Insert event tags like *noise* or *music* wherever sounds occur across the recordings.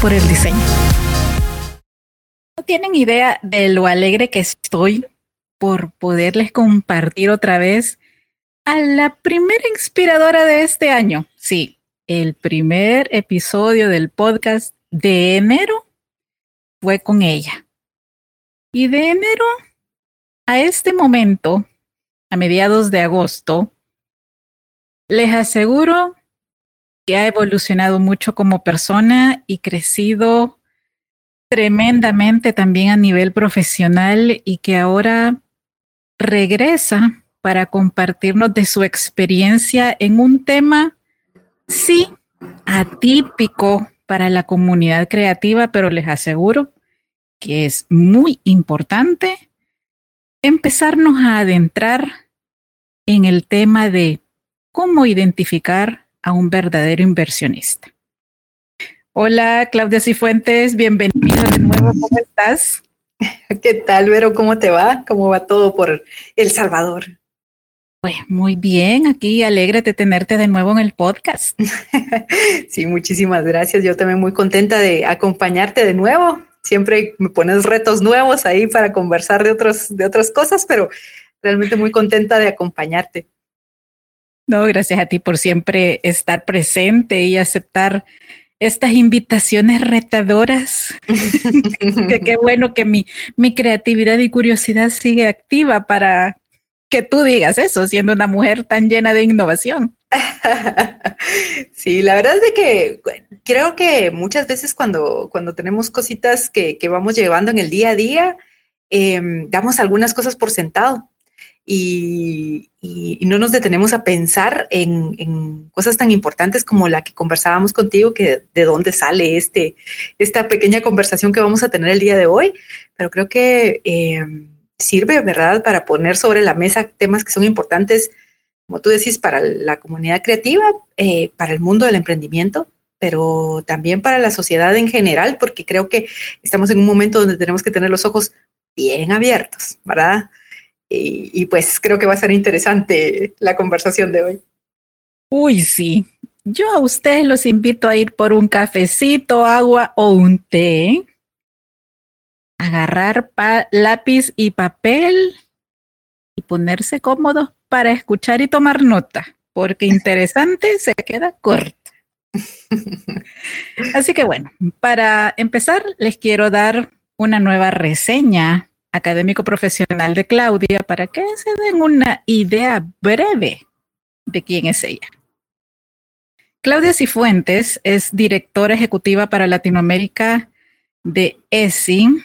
Por el diseño. No tienen idea de lo alegre que estoy por poderles compartir otra vez a la primera inspiradora de este año. Sí, el primer episodio del podcast de enero fue con ella. Y de enero a este momento, a mediados de agosto, les aseguro ha evolucionado mucho como persona y crecido tremendamente también a nivel profesional y que ahora regresa para compartirnos de su experiencia en un tema, sí, atípico para la comunidad creativa, pero les aseguro que es muy importante empezarnos a adentrar en el tema de cómo identificar a un verdadero inversionista. Hola, Claudia Cifuentes, bienvenida de nuevo, ¿cómo estás? *laughs* ¿Qué tal, Vero? ¿Cómo te va? ¿Cómo va todo por El Salvador? Pues muy bien, aquí alegre de tenerte de nuevo en el podcast. *laughs* sí, muchísimas gracias. Yo también muy contenta de acompañarte de nuevo. Siempre me pones retos nuevos ahí para conversar de, otros, de otras cosas, pero realmente muy contenta de acompañarte. No, gracias a ti por siempre estar presente y aceptar estas invitaciones retadoras. *laughs* qué bueno que mi, mi creatividad y curiosidad sigue activa para que tú digas eso, siendo una mujer tan llena de innovación. *laughs* Sí, la verdad es de que creo que muchas veces cuando, cuando tenemos cositas que, que vamos llevando en el día a día, em, damos algunas cosas por sentado y, no nos detenemos a pensar en, cosas tan importantes como la que conversábamos contigo, que de dónde sale este, esta pequeña conversación que vamos a tener el día de hoy, pero creo que eh, sirve, ¿verdad?, para poner sobre la mesa temas que son importantes, como tú decís, para la comunidad creativa, eh, para el mundo del emprendimiento, pero también para la sociedad en general, porque creo que estamos en un momento donde tenemos que tener los ojos bien abiertos, ¿verdad? Y, pues creo que va a ser interesante la conversación de hoy. Uy, sí. Yo a ustedes los invito a ir por un cafecito, agua o un té. Agarrar lápiz y papel y ponerse cómodos para escuchar y tomar nota, porque interesante *laughs* se queda corto. *laughs* Así que bueno, para empezar, les quiero dar una nueva reseña académico profesional de Claudia para que se den una idea breve de quién es ella. Claudia Cifuentes es directora ejecutiva para Latinoamérica de ESI,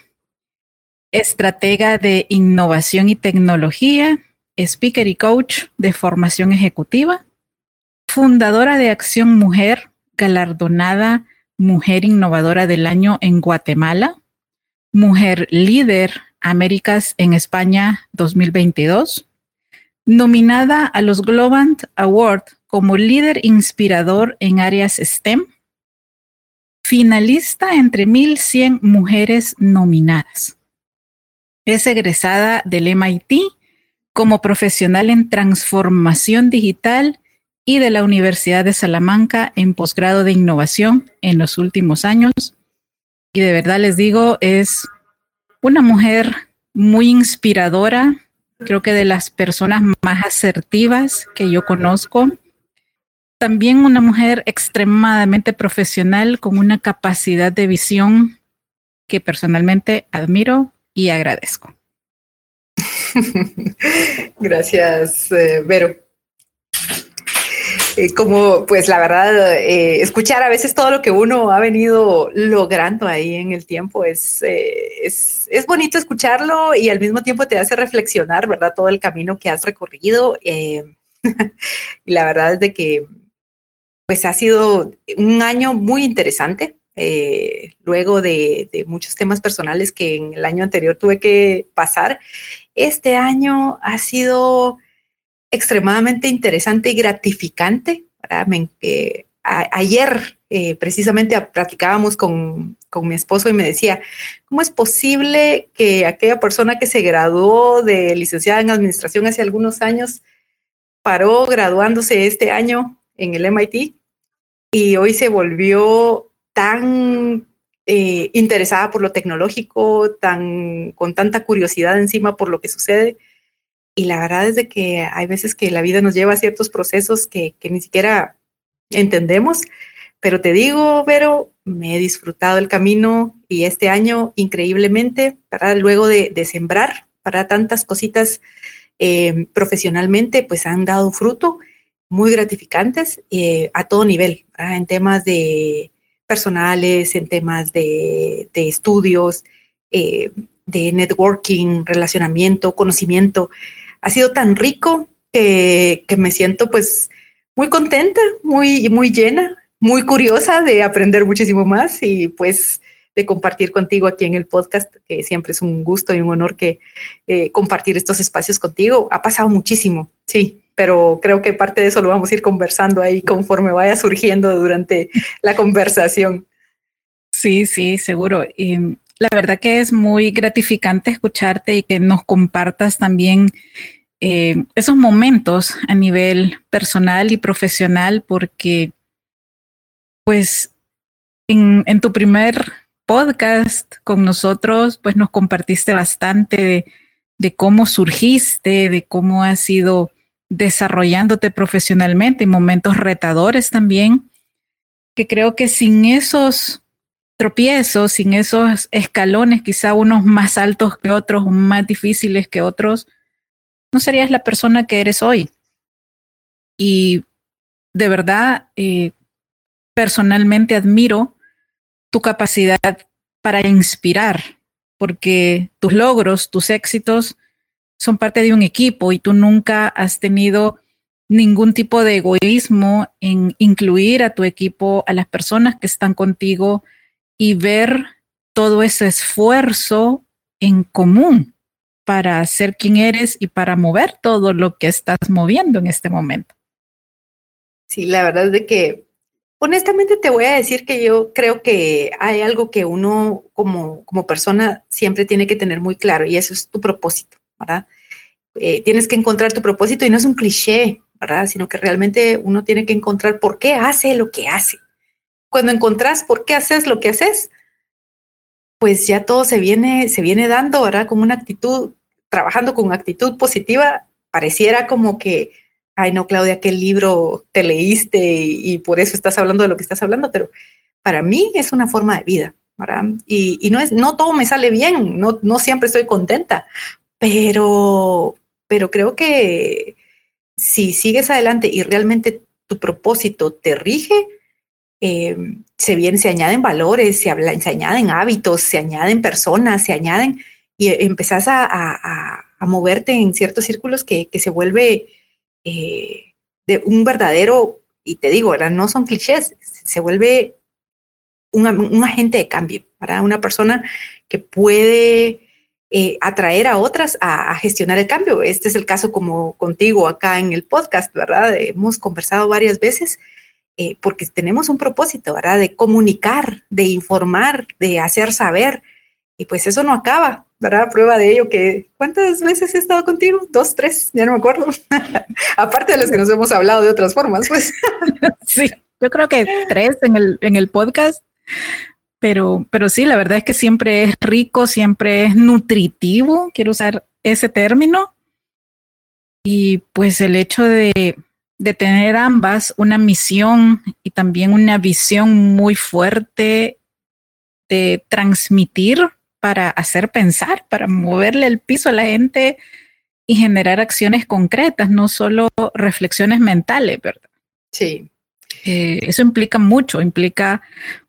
estratega de innovación y tecnología, speaker y coach de formación ejecutiva, fundadora de Acción Mujer, galardonada Mujer Innovadora del Año en Guatemala, mujer líder Américas en España 2022, nominada a los Globant Award como líder inspirador en áreas STEM, finalista entre 1.100 mujeres nominadas. Es egresada del MIT como profesional en transformación digital y de la Universidad de Salamanca en posgrado de innovación en los últimos años. Y de verdad les digo, es una mujer muy inspiradora, creo que de las personas más asertivas que yo conozco. También una mujer extremadamente profesional con una capacidad de visión que personalmente admiro y agradezco. *laughs* Gracias, eh, Vero. Eh, como, pues la verdad, eh, escuchar a veces todo lo que uno ha venido logrando ahí en el tiempo es, es, es, bonito escucharlo y al mismo tiempo te hace reflexionar, ¿verdad? Todo el camino que has recorrido. y *laughs* la verdad es de que, pues ha sido un año muy interesante. luego de, de muchos temas personales que en el año anterior tuve que pasar este año ha sido extremadamente interesante y gratificante. ayer eh, precisamente platicábamos con, con, mi esposo y me decía, ¿cómo es posible que aquella persona que se graduó de licenciada en administración hace algunos años paró graduándose este año en el MIT y hoy se volvió tan eh, interesada por lo tecnológico, tan, con tanta curiosidad encima por lo que sucede. Y la verdad es de que hay veces que la vida nos lleva a ciertos procesos que, que ni siquiera entendemos. Pero te digo, Vero, me he disfrutado el camino y este año increíblemente, para luego de, de sembrar para tantas cositas eh, profesionalmente, pues han dado fruto muy gratificantes eh, a todo nivel, en temas de personales, en temas de, estudios, eh, de networking, relacionamiento, conocimiento. Ha sido tan rico que, me siento pues muy contenta, muy, muy llena, muy curiosa de aprender muchísimo más y pues de compartir contigo aquí en el podcast, que siempre es un gusto y un honor que eh, compartir estos espacios contigo. Ha pasado muchísimo, sí, pero creo que parte de eso lo vamos a ir conversando ahí conforme vaya surgiendo durante la conversación. Sí, sí, seguro. Y la verdad que es muy gratificante escucharte y que nos compartas también eh, esos momentos a nivel personal y profesional, porque pues en, en, tu primer podcast con nosotros, pues nos compartiste bastante de, de cómo surgiste, de cómo has sido desarrollándote profesionalmente en momentos retadores también, que creo que sin esos tropiezos, sin esos escalones, quizá unos más altos que otros, más difíciles que otros, no serías la persona que eres hoy. Y de verdad, eh, personalmente admiro tu capacidad para inspirar, porque tus logros, tus éxitos, son parte de un equipo y tú nunca has tenido ningún tipo de egoísmo en incluir a tu equipo, a las personas que están contigo y ver todo ese esfuerzo en común para ser quien eres y para mover todo lo que estás moviendo en este momento. Sí, la verdad es de que honestamente te voy a decir que yo creo que hay algo que uno como, como persona siempre tiene que tener muy claro y eso es tu propósito. ¿verdad? Eh, tienes que encontrar tu propósito y no es un cliché, ¿verdad? Sino que realmente uno tiene que encontrar por qué hace lo que hace. Cuando encontrás por qué haces lo que haces, pues ya todo se viene, se viene dando, ¿verdad? Con una actitud, trabajando con actitud positiva, pareciera como que, ay no, Claudia, qué libro te leíste y, por eso estás hablando de lo que estás hablando, pero para mí es una forma de vida, ¿verdad? Y, y no es, no todo me sale bien, no, no siempre estoy contenta, pero, pero creo que si sigues adelante y realmente tu propósito te rige, em, se bien, se añaden valores, se, se, añaden hábitos, se añaden personas, se añaden y empezás a, a, a moverte en ciertos círculos que, que se vuelve eh, de un verdadero, y te digo, no son clichés, se vuelve un, un agente de cambio, para una persona que puede eh, atraer a otras a, gestionar el cambio. Este es el caso como contigo acá en el podcast, ¿verdad? Hemos conversado varias veces eh, porque tenemos un propósito, ¿verdad? De comunicar, de informar, de hacer saber. Y pues eso no acaba, ¿verdad? Prueba de ello que, ¿cuántas veces he estado contigo? Dos, tres, ya no me acuerdo. *laughs* Aparte de los que nos hemos hablado de otras formas, pues. *laughs* sí, yo creo que tres en el, en el podcast, pero, pero sí, la verdad es que siempre es rico, siempre es nutritivo, quiero usar ese término. Y pues el hecho de, de tener ambas una misión y también una visión muy fuerte de transmitir para hacer pensar, para moverle el piso a la gente y generar acciones concretas, no solo reflexiones mentales, ¿verdad? Sí. Eh, eso implica mucho, implica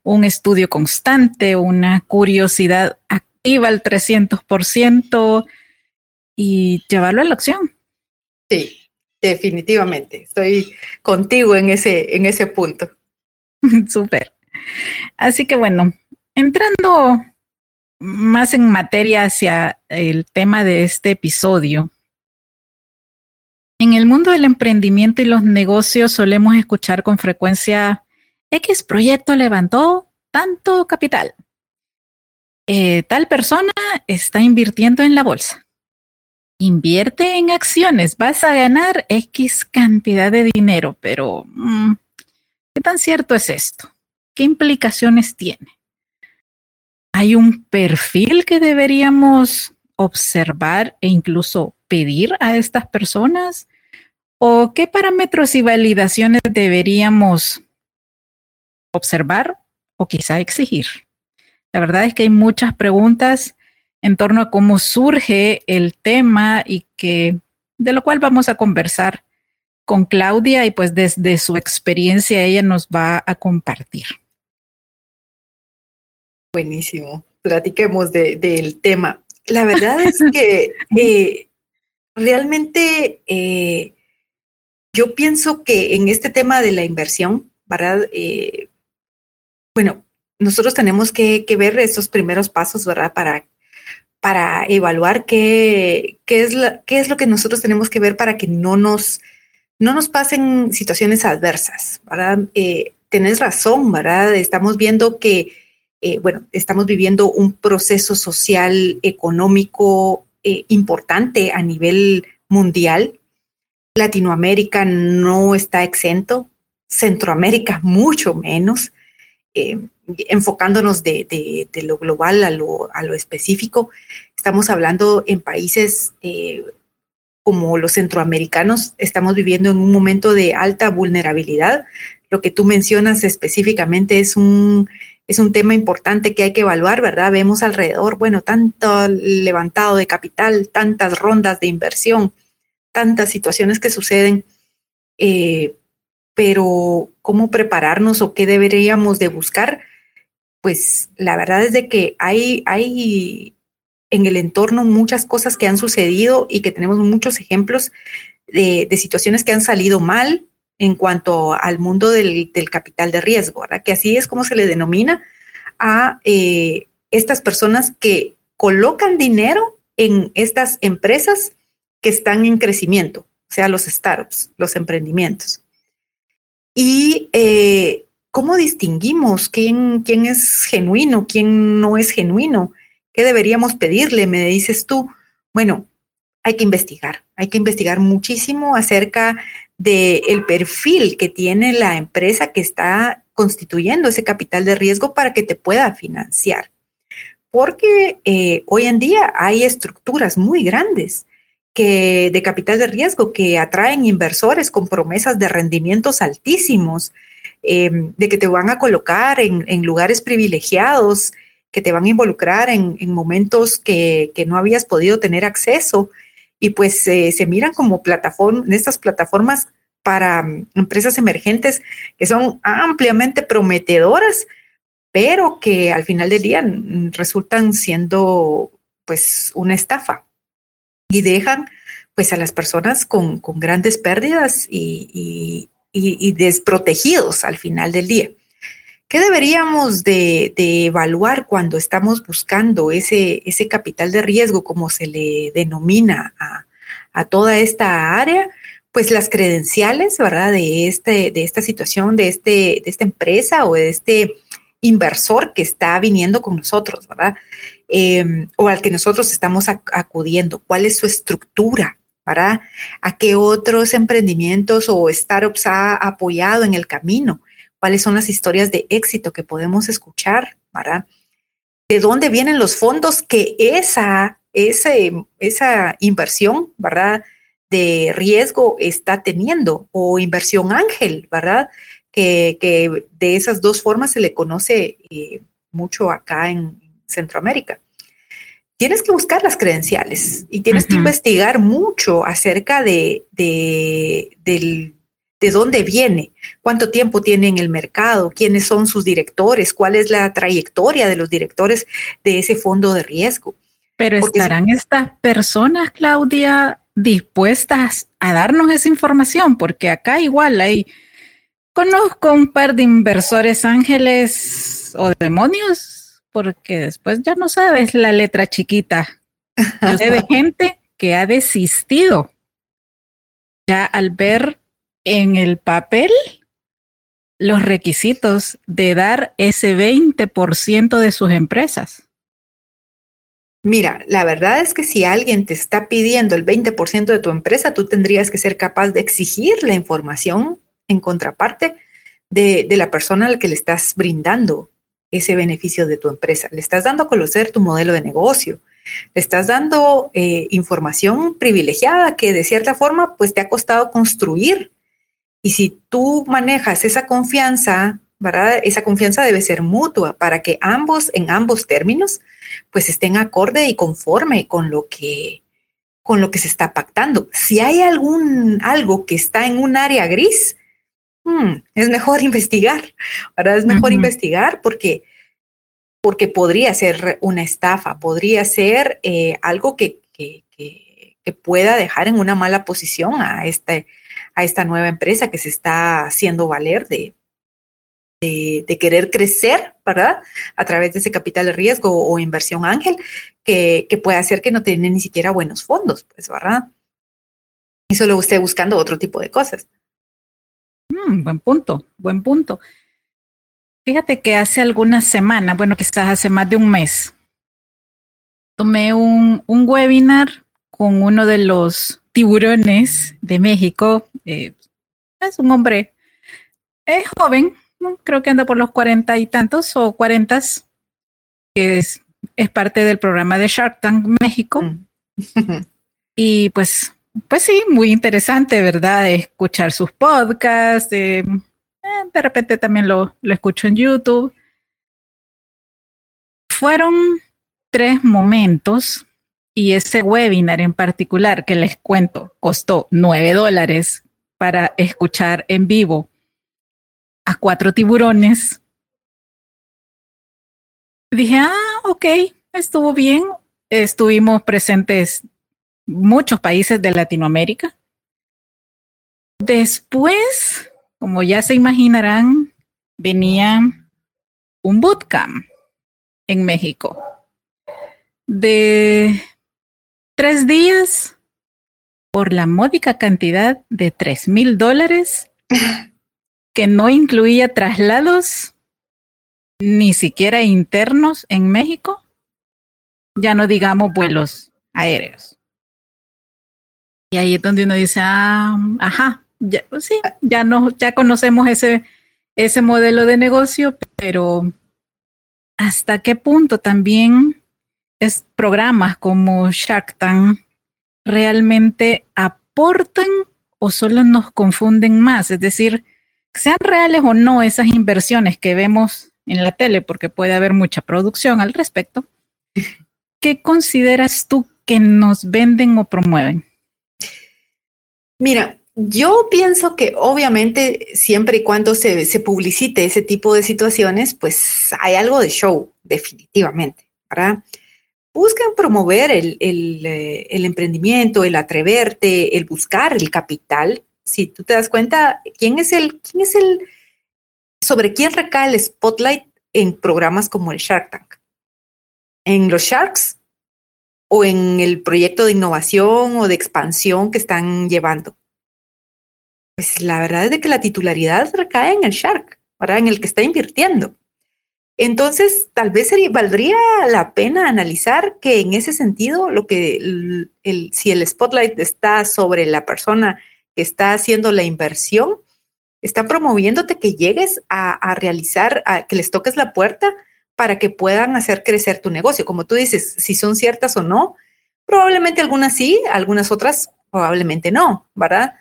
un estudio constante, una curiosidad activa al 300% y llevarlo a la acción. Sí, definitivamente. Estoy contigo en ese, en ese punto. *laughs* Súper. Así que bueno, entrando más en materia hacia el tema de este episodio. En el mundo del emprendimiento y los negocios solemos escuchar con frecuencia X proyecto levantó tanto capital. Eh, tal persona está invirtiendo en la bolsa. Invierte en acciones, vas a ganar X cantidad de dinero, pero mm, ¿qué tan cierto es esto? ¿Qué implicaciones tiene? ¿Hay un perfil que deberíamos observar e incluso pedir a estas personas? ¿O qué parámetros y validaciones deberíamos observar o quizá exigir? La verdad es que hay muchas preguntas en torno a cómo surge el tema y que de lo cual vamos a conversar con Claudia y pues desde su experiencia ella nos va a compartir. Buenísimo. Platiquemos del tema. La verdad es que *laughs* eh, realmente eh, yo pienso que en este tema de la inversión, ¿verdad? Eh, bueno, nosotros tenemos que, ver esos primeros pasos, ¿verdad? Para, para evaluar qué, qué, es qué es lo que nosotros tenemos que ver para que no nos, no nos pasen situaciones adversas, ¿verdad? tenés razón, ¿verdad? Estamos viendo que eh, bueno, estamos viviendo un proceso social, económico eh, importante a nivel mundial. Latinoamérica no está exento, Centroamérica *laughs* mucho menos, eh, enfocándonos de, lo global a lo, específico. Estamos hablando en países como los centroamericanos, estamos viviendo en un momento de alta vulnerabilidad. Lo que tú mencionas específicamente es un es un tema importante que hay que evaluar, ¿verdad? Vemos alrededor, bueno, tanto levantado de capital, tantas rondas de inversión, tantas situaciones que suceden, eh, pero ¿cómo prepararnos o qué deberíamos de buscar? Pues la verdad es de que hay, hay en el entorno muchas cosas que han sucedido y que tenemos muchos ejemplos de, de situaciones que han salido mal, en cuanto al mundo del, capital de riesgo, ¿verdad? Que así es como se le denomina a eh, estas personas que colocan dinero en estas empresas que están en crecimiento, o sea, los startups, los emprendimientos. Y eh, cómo distinguimos quién, quién es genuino, quién no es genuino, qué deberíamos pedirle, me dices tú. Bueno, hay que investigar, hay que investigar muchísimo acerca del perfil que tiene la empresa que está constituyendo ese capital de riesgo para que te pueda financiar. Porque eh, hoy en día hay estructuras muy grandes que, de capital de riesgo que atraen inversores con promesas de rendimientos altísimos, em, de que te van a colocar en, lugares privilegiados, que te van a involucrar en, momentos que, no habías podido tener acceso. Y pues eh, se miran como plataformas, estas plataformas para mm, empresas emergentes que son ampliamente prometedoras, pero que al final del día mm, resultan siendo pues una estafa y dejan pues a las personas con, grandes pérdidas y, desprotegidos al final del día. ¿Qué deberíamos de, evaluar cuando estamos buscando ese, capital de riesgo, como se le denomina a, toda esta área? Pues las credenciales, ¿verdad? De, este, de esta situación, de, este, de esta empresa o de este inversor que está viniendo con nosotros, ¿verdad? Em, o al que nosotros estamos acudiendo, cuál es su estructura, ¿verdad? A qué otros emprendimientos o startups ha apoyado en el camino, cuáles son las historias de éxito que podemos escuchar, ¿verdad? De dónde vienen los fondos que esa, esa inversión, ¿verdad? De riesgo está teniendo o inversión ángel, ¿verdad? Que, que de esas dos formas se le conoce eh, mucho acá en, Centroamérica. Tienes que buscar las credenciales y tienes que investigar mucho acerca de, de, de dónde viene, cuánto tiempo tiene en el mercado, quiénes son sus directores, cuál es la trayectoria de los directores de ese fondo de riesgo. Pero estarán estas personas, Claudia, dispuestas a darnos esa información, porque acá igual hay, conozco un par de inversores ángeles o demonios porque después ya no sabes la letra chiquita. *laughs* de gente que ha desistido ya al ver en el papel los requisitos de dar ese 20% de sus empresas. Mira, la verdad es que si alguien te está pidiendo el 20% de tu empresa, tú tendrías que ser capaz de exigir la información en contraparte de, de la persona a la que le estás brindando ese beneficio de tu empresa. Le estás dando a conocer tu modelo de negocio. Le estás dando eh, información privilegiada que de cierta forma pues te ha costado construir. Y si tú manejas esa confianza, ¿verdad? Esa confianza debe ser mutua para que ambos, en ambos términos, pues estén acorde y conforme con lo que con lo que se está pactando. Si hay algún algo que está en un área gris, Hmm, es mejor *laughs* investigar. Ahora es mejor investigar porque, porque podría ser una estafa, podría ser eh, algo que, que, pueda dejar en una mala posición a, este, a esta nueva empresa que se está haciendo valer de, de, querer crecer, ¿verdad? A través de ese capital de riesgo o, inversión ángel, que, que, puede hacer que no tiene ni siquiera buenos fondos, pues, ¿verdad? Y solo esté buscando otro tipo de cosas. Mm, buen punto, buen punto. Fíjate que hace algunas semanas, bueno, quizás hace más de un mes, tomé un, un webinar con uno de los tiburones de México. Eh, es un hombre, es joven, creo que anda por los cuarenta y tantos o cuarentas, que es, es parte del programa de Shark Tank México. Mm. *laughs* y pues pues sí, muy interesante, ¿verdad? Escuchar sus podcasts, eh, de repente también lo, lo escucho en YouTube. Fueron tres momentos y ese webinar en particular que les cuento costó nueve dólares para escuchar en vivo a cuatro tiburones. Dije, ah, ok, estuvo bien. Estuvimos presentes muchos países de Latinoamérica. Después, como ya se imaginarán, venía un bootcamp en México de tres días por la módica cantidad de tres mil dólares que no incluía traslados ni siquiera internos en México, ya no digamos vuelos aéreos. Y ahí es donde uno dice, ah, ajá, pues sí, ya, no, ya conocemos ese, ese modelo de negocio, pero hasta qué punto también es programas como Shark Tank realmente aportan o solo nos confunden más, es decir, sean reales o no esas inversiones que vemos en la tele, porque puede haber mucha producción al respecto. ¿Qué consideras tú que nos venden o promueven? Mira, yo pienso que obviamente siempre y cuando se, se, publicite ese tipo de situaciones, pues hay algo de show, definitivamente, ¿verdad? Buscan promover el, el, eh, el, emprendimiento, el atreverte, el buscar el capital. Si tú te das cuenta, ¿quién es el, quién es el, sobre quién recae el spotlight en programas como el Shark Tank? En los Sharks o en el proyecto de innovación o de expansión que están llevando? Pues la verdad es de que la titularidad recae en el Shark, ¿verdad? En el que está invirtiendo. Entonces, tal vez valdría la pena analizar que en ese sentido, lo que si el spotlight está sobre la persona que está haciendo la inversión, está promoviéndote que llegues a, realizar, a, que les toques la puerta para que puedan hacer crecer tu negocio. Como tú dices, si son ciertas o no, probablemente algunas sí, algunas otras probablemente no, ¿verdad?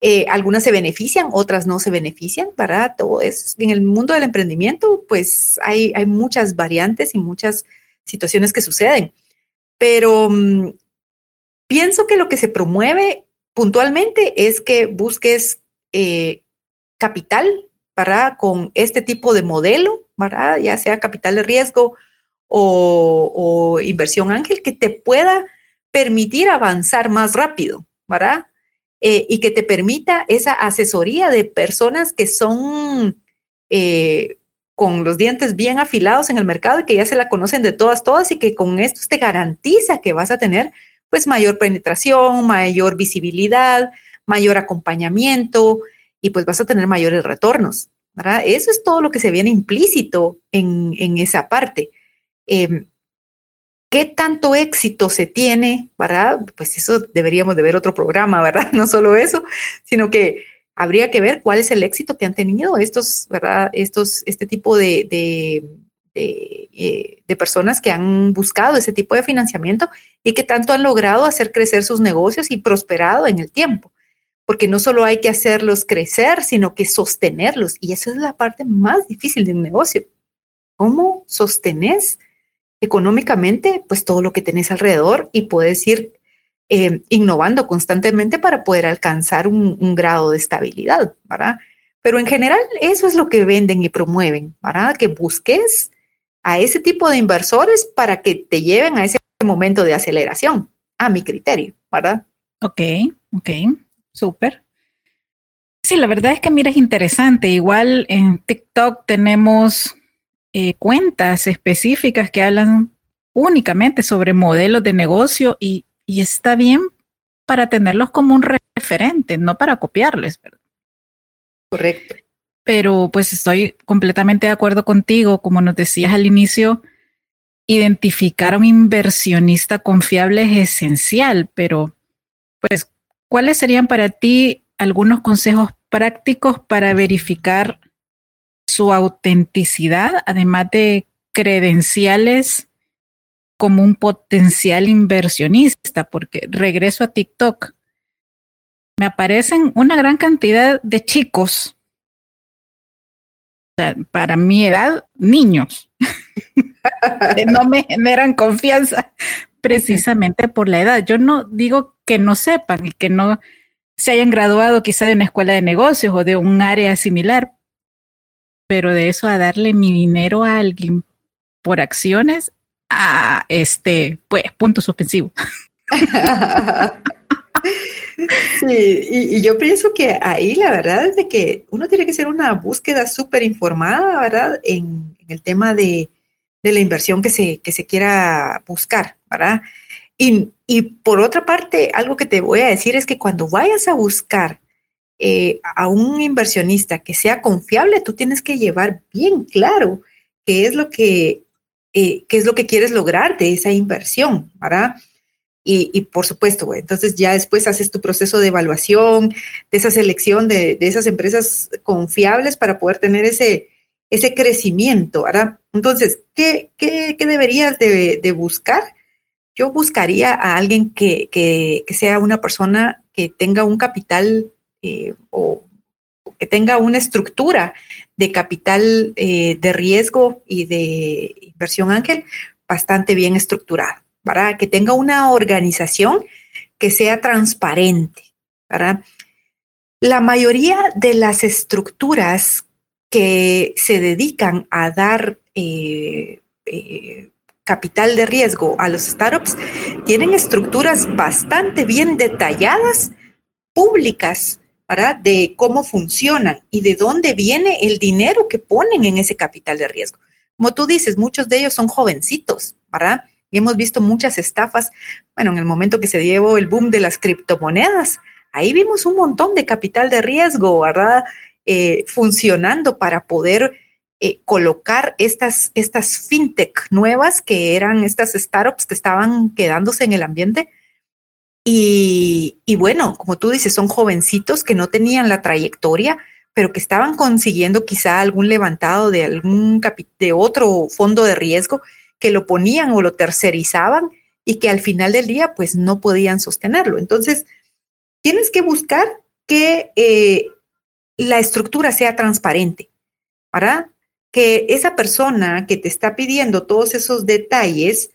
Eh, algunas se benefician, otras no se benefician, ¿verdad? Todo es en el mundo del emprendimiento, pues hay, hay muchas variantes y muchas situaciones que suceden. Pero mm, pienso que lo que se promueve puntualmente es que busques eh, capital, ¿verdad? Con este tipo de modelo, ¿verdad? Ya sea capital de riesgo o, inversión ángel, que te pueda permitir avanzar más rápido, ¿verdad? Eh, y que te permita esa asesoría de personas que son eh, con los dientes bien afilados en el mercado y que ya se la conocen de todas, todas y que con esto te garantiza que vas a tener pues mayor penetración, mayor visibilidad, mayor acompañamiento y pues vas a tener mayores retornos. ¿verdad? Eso es todo lo que se viene implícito en, en esa parte. Em, ¿Qué tanto éxito se tiene, verdad? Pues eso deberíamos de ver otro programa, ¿verdad? *laughs* No solo eso, sino que habría que ver cuál es el éxito que han tenido estos, ¿verdad? Estos, este tipo de, de, eh, de, personas que han buscado ese tipo de financiamiento y que tanto han logrado hacer crecer sus negocios y prosperado en el tiempo. Porque no solo hay que hacerlos crecer, sino que sostenerlos. Y esa es la parte más difícil de un negocio. ¿Cómo sostenes? económicamente, pues todo lo que tenés alrededor y puedes ir eh, innovando constantemente para poder alcanzar un, grado de estabilidad, ¿verdad? Pero en general eso es lo que venden y promueven, ¿verdad? Que busques a ese tipo de inversores para que te lleven a ese momento de aceleración, a mi criterio, ¿verdad? Ok, ok, súper. Sí, la verdad es que mira, es interesante. Igual en TikTok tenemos eh, cuentas específicas que hablan únicamente sobre modelos de negocio y, está bien para tenerlos como un referente, no para copiarles. Correcto. Pero pues estoy completamente de acuerdo contigo, como nos decías al inicio, identificar a un inversionista confiable es esencial, pero pues, ¿cuáles serían para ti algunos consejos prácticos para verificar su autenticidad, además de credenciales como un potencial inversionista, porque regreso a TikTok, me aparecen una gran cantidad de chicos, para mi edad, niños, *laughs* no me generan confianza precisamente por la edad. Yo no digo que no sepan y que no se hayan graduado quizá de una escuela de negocios o de un área similar, pero de eso a darle mi dinero a alguien por acciones, a este, pues, punto suspensivo. *laughs* Sí, y, yo pienso que ahí la verdad es de que uno tiene que hacer una búsqueda súper informada, ¿verdad? En, el tema de, la inversión que se, que se quiera buscar, ¿verdad? Y, y, por otra parte, algo que te voy a decir es que cuando vayas a buscar eh, a un inversionista que sea confiable, tú tienes que llevar bien claro qué es lo que, eh, qué es lo que quieres lograr de esa inversión, ¿verdad? Y, por supuesto, entonces ya después haces tu proceso de evaluación, de esa selección de, esas empresas confiables para poder tener ese, ese crecimiento, ¿verdad? Entonces, ¿qué, qué, qué deberías de, de, buscar? Yo buscaría a alguien que, que, sea una persona que tenga un capital eh, o que tenga una estructura de capital eh, de riesgo y de inversión ángel bastante bien estructurada, para que tenga una organización que sea transparente. ¿verdad? La mayoría de las estructuras que se dedican a dar eh, capital de riesgo a los startups tienen estructuras bastante bien detalladas, públicas, de cómo funcionan y de dónde viene el dinero que ponen en ese capital de riesgo. Como tú dices, muchos de ellos son jovencitos, ¿verdad? Y hemos visto muchas estafas. Bueno, en el momento que se llevó el boom de las criptomonedas, ahí vimos un montón de capital de riesgo, ¿verdad? Eh, funcionando para poder eh, colocar estas, estas fintech nuevas que eran estas startups que estaban quedándose en el ambiente. Y, bueno, como tú dices, son jovencitos que no tenían la trayectoria, pero que estaban consiguiendo quizá algún levantado de algún de otro fondo de riesgo que lo ponían o lo tercerizaban y que al final del día pues no podían sostenerlo. Entonces, tienes que buscar que eh, la estructura sea transparente, ¿verdad? Que esa persona que te está pidiendo todos esos detalles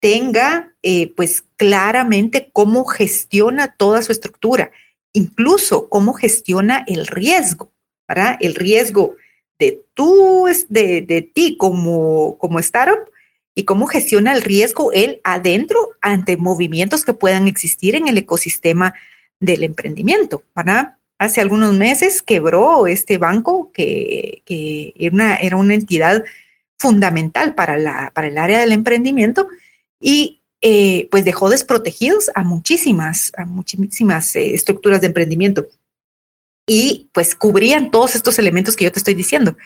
tenga eh, pues claramente cómo gestiona toda su estructura, incluso cómo gestiona el riesgo, ¿verdad? El riesgo de tú, de, de ti como, como startup y cómo gestiona el riesgo él adentro ante movimientos que puedan existir en el ecosistema del emprendimiento. ¿verdad? Hace algunos meses quebró este banco que, era, una, entidad fundamental para el área del emprendimiento y eh, pues dejó desprotegidos a muchísimas, a muchísimas eh, estructuras de emprendimiento y pues cubrían todos estos elementos que yo te estoy diciendo.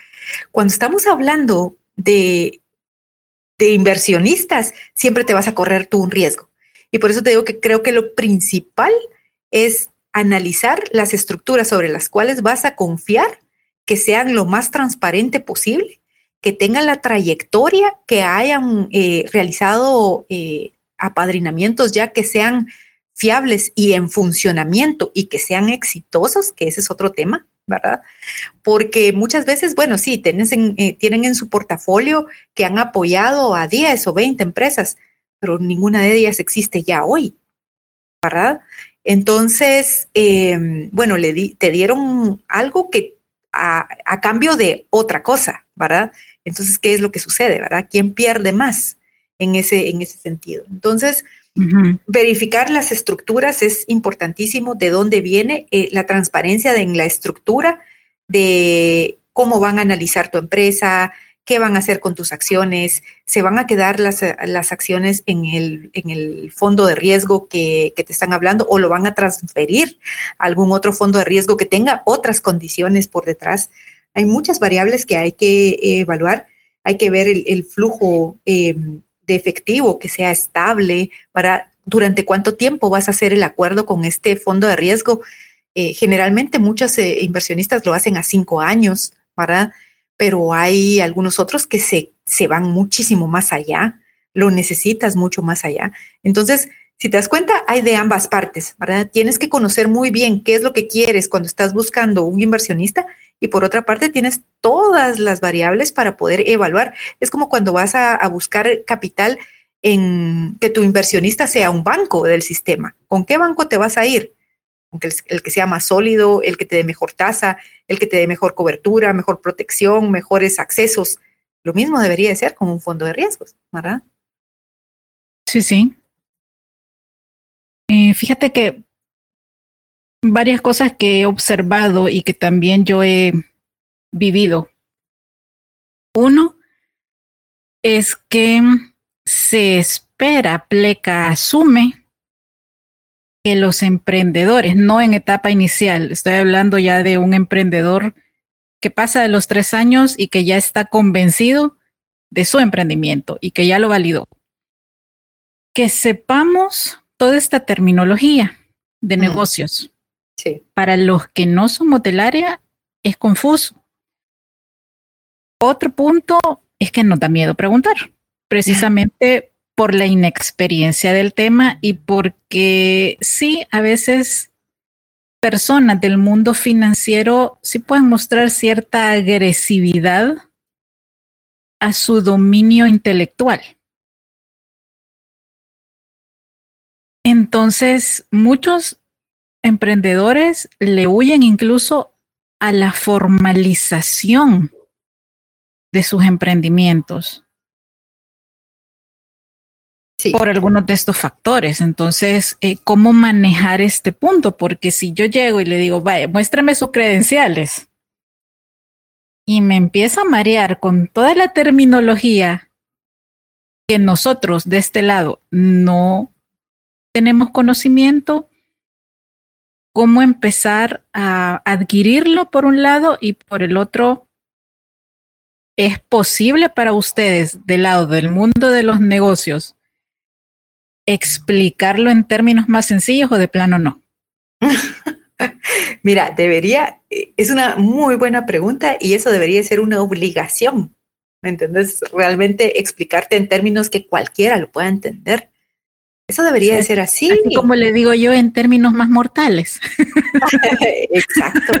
Cuando estamos hablando de de inversionistas, siempre te vas a correr tú un riesgo. Y por eso te digo que creo que lo principal es analizar las estructuras sobre las cuales vas a confiar, que sean lo más transparente posible, que tengan la trayectoria, que hayan eh, realizado eh, apadrinamientos ya que sean fiables y en funcionamiento y que sean exitosos, que ese es otro tema, ¿verdad? Porque muchas veces, bueno, sí, eh, tienen en su portafolio que han apoyado a 10 o 20 empresas, pero ninguna de ellas existe ya hoy, ¿verdad? Entonces, em, bueno, le te dieron algo que a, cambio de otra cosa, ¿verdad? Entonces, ¿qué es lo que sucede, verdad? ¿Quién pierde más en ese, en ese sentido? Entonces, Verificar las estructuras es importantísimo, de dónde viene eh, la transparencia en la estructura, de cómo van a analizar tu empresa, qué van a hacer con tus acciones, se van a quedar las, las acciones en el, en el, fondo de riesgo que, que, te están hablando o lo van a transferir a algún otro fondo de riesgo que tenga otras condiciones por detrás. Hay muchas variables que hay que evaluar. Hay que ver el, flujo eh, de efectivo, que sea estable, para durante cuánto tiempo vas a hacer el acuerdo con este fondo de riesgo. Eh, generalmente muchos eh, inversionistas lo hacen a cinco años, ¿verdad? Pero hay algunos otros que se, se van muchísimo más allá, lo necesitas mucho más allá. Entonces, si te das cuenta, hay de ambas partes, ¿verdad? Tienes que conocer muy bien qué es lo que quieres cuando estás buscando un inversionista y por otra parte tienes todas las variables para poder evaluar. Es como cuando vas a, buscar capital en que tu inversionista sea un banco del sistema. ¿Con qué banco te vas a ir? El, el, que sea más sólido, el que te dé mejor tasa, el que te dé mejor cobertura, mejor protección, mejores accesos. Lo mismo debería de ser con un fondo de riesgos, ¿verdad? Sí, sí. Eh, fíjate que varias cosas que he observado y que también yo he vivido. Uno es que se espera, Pleca asume que los emprendedores, no en etapa inicial, estoy hablando ya de un emprendedor que pasa de los tres años y que ya está convencido de su emprendimiento y que ya lo validó. Que sepamos toda esta terminología de negocios para los que no somos del área es confuso. Otro punto es que nos da miedo preguntar, precisamente por la inexperiencia del tema y porque sí, a veces personas del mundo financiero sí pueden mostrar cierta agresividad a su dominio intelectual. Entonces, muchos emprendedores le huyen incluso a la formalización de sus emprendimientos. Por algunos de estos factores. Entonces, eh, ¿cómo manejar este punto? Porque si yo llego y le digo, vaya, muéstrame sus credenciales y me empieza a marear con toda la terminología que nosotros de este lado no tenemos conocimiento, cómo empezar a adquirirlo por un lado y por el otro ¿Es posible para ustedes, del lado del mundo de los negocios, explicarlo en términos más sencillos o de plano no? *laughs* Mira, debería, es una muy buena pregunta y eso debería ser una obligación. ¿Me entiendes? Realmente explicarte en términos que cualquiera lo pueda entender. Eso debería de ser así. Como le digo yo en términos más mortales. *laughs* Exacto.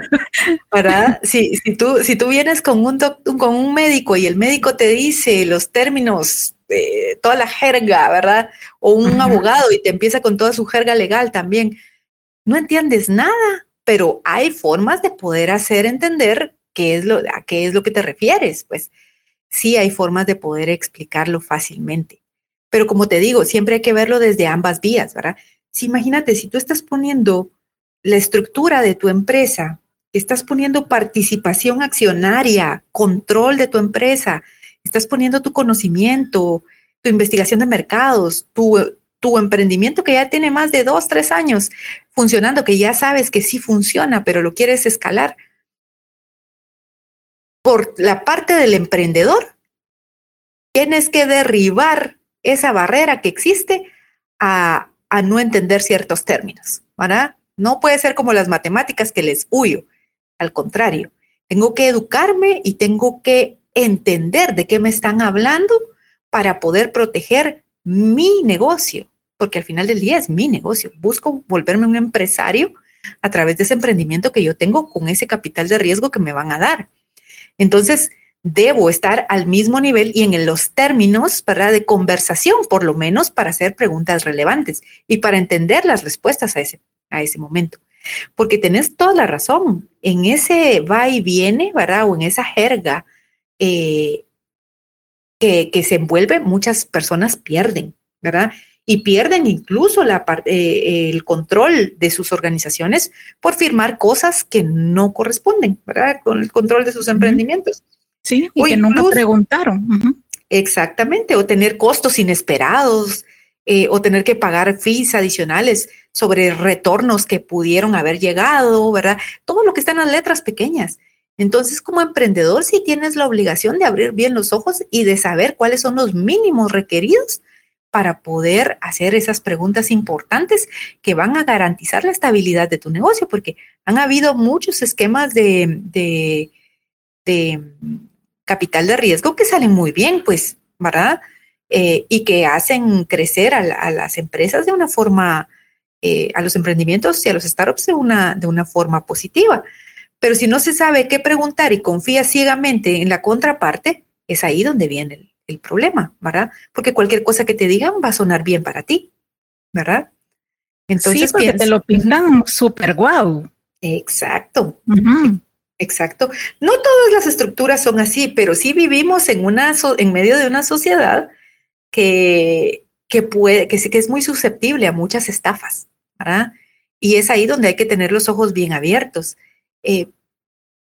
¿Verdad? Si, si, tú, si tú vienes con un, con un médico y el médico te dice los términos, eh, toda la jerga, ¿verdad? O un abogado y te empieza con toda su jerga legal también, no entiendes nada, pero hay formas de poder hacer entender qué es lo, a qué es lo que te refieres. Pues sí hay formas de poder explicarlo fácilmente. Pero como te digo, siempre hay que verlo desde ambas vías, ¿verdad? Si imagínate, si tú estás poniendo la estructura de tu empresa, estás poniendo participación accionaria, control de tu empresa, estás poniendo tu conocimiento, tu investigación de mercados, tu, tu emprendimiento que ya tiene más de dos, tres años funcionando, que ya sabes que sí funciona, pero lo quieres escalar. Por la parte del emprendedor, tienes que derribar esa barrera que existe a, no entender ciertos términos, ¿verdad? No puede ser como las matemáticas que les huyo. Al contrario, tengo que educarme y tengo que entender de qué me están hablando para poder proteger mi negocio, porque al final del día es mi negocio. Busco volverme un empresario a través de ese emprendimiento que yo tengo con ese capital de riesgo que me van a dar. Entonces, debo estar al mismo nivel y en los términos para de conversación, por lo menos para hacer preguntas relevantes y para entender las respuestas a ese, a ese momento. Porque tenés toda la razón, en ese va y viene, ¿verdad? O en esa jerga eh, que, que, se envuelve, muchas personas pierden, ¿verdad? Y pierden incluso la, eh, el control de sus organizaciones por firmar cosas que no corresponden, ¿verdad? Con el control de sus emprendimientos. Sí, y que nunca preguntaron. Exactamente, o tener costos inesperados, eh, o tener que pagar fees adicionales sobre retornos que pudieron haber llegado, ¿verdad? Todo lo que está en las letras pequeñas. Entonces, como emprendedor, sí tienes la obligación de abrir bien los ojos y de saber cuáles son los mínimos requeridos para poder hacer esas preguntas importantes que van a garantizar la estabilidad de tu negocio, porque han habido muchos esquemas de, de capital de riesgo que salen muy bien, pues, ¿verdad? Eh, y que hacen crecer a, las empresas de una forma, eh, a los emprendimientos y a los startups de una, de una forma positiva. Pero si no se sabe qué preguntar y confía ciegamente en la contraparte, es ahí donde viene el, problema, ¿verdad? Porque cualquier cosa que te digan va a sonar bien para ti, ¿verdad? Entonces, sí, te lo pintan súper guau. Exacto. Exacto. No todas las estructuras son así, pero sí vivimos en, una en medio de una sociedad que, que, puede, que, que es muy susceptible a muchas estafas, ¿verdad? Y es ahí donde hay que tener los ojos bien abiertos. Eh,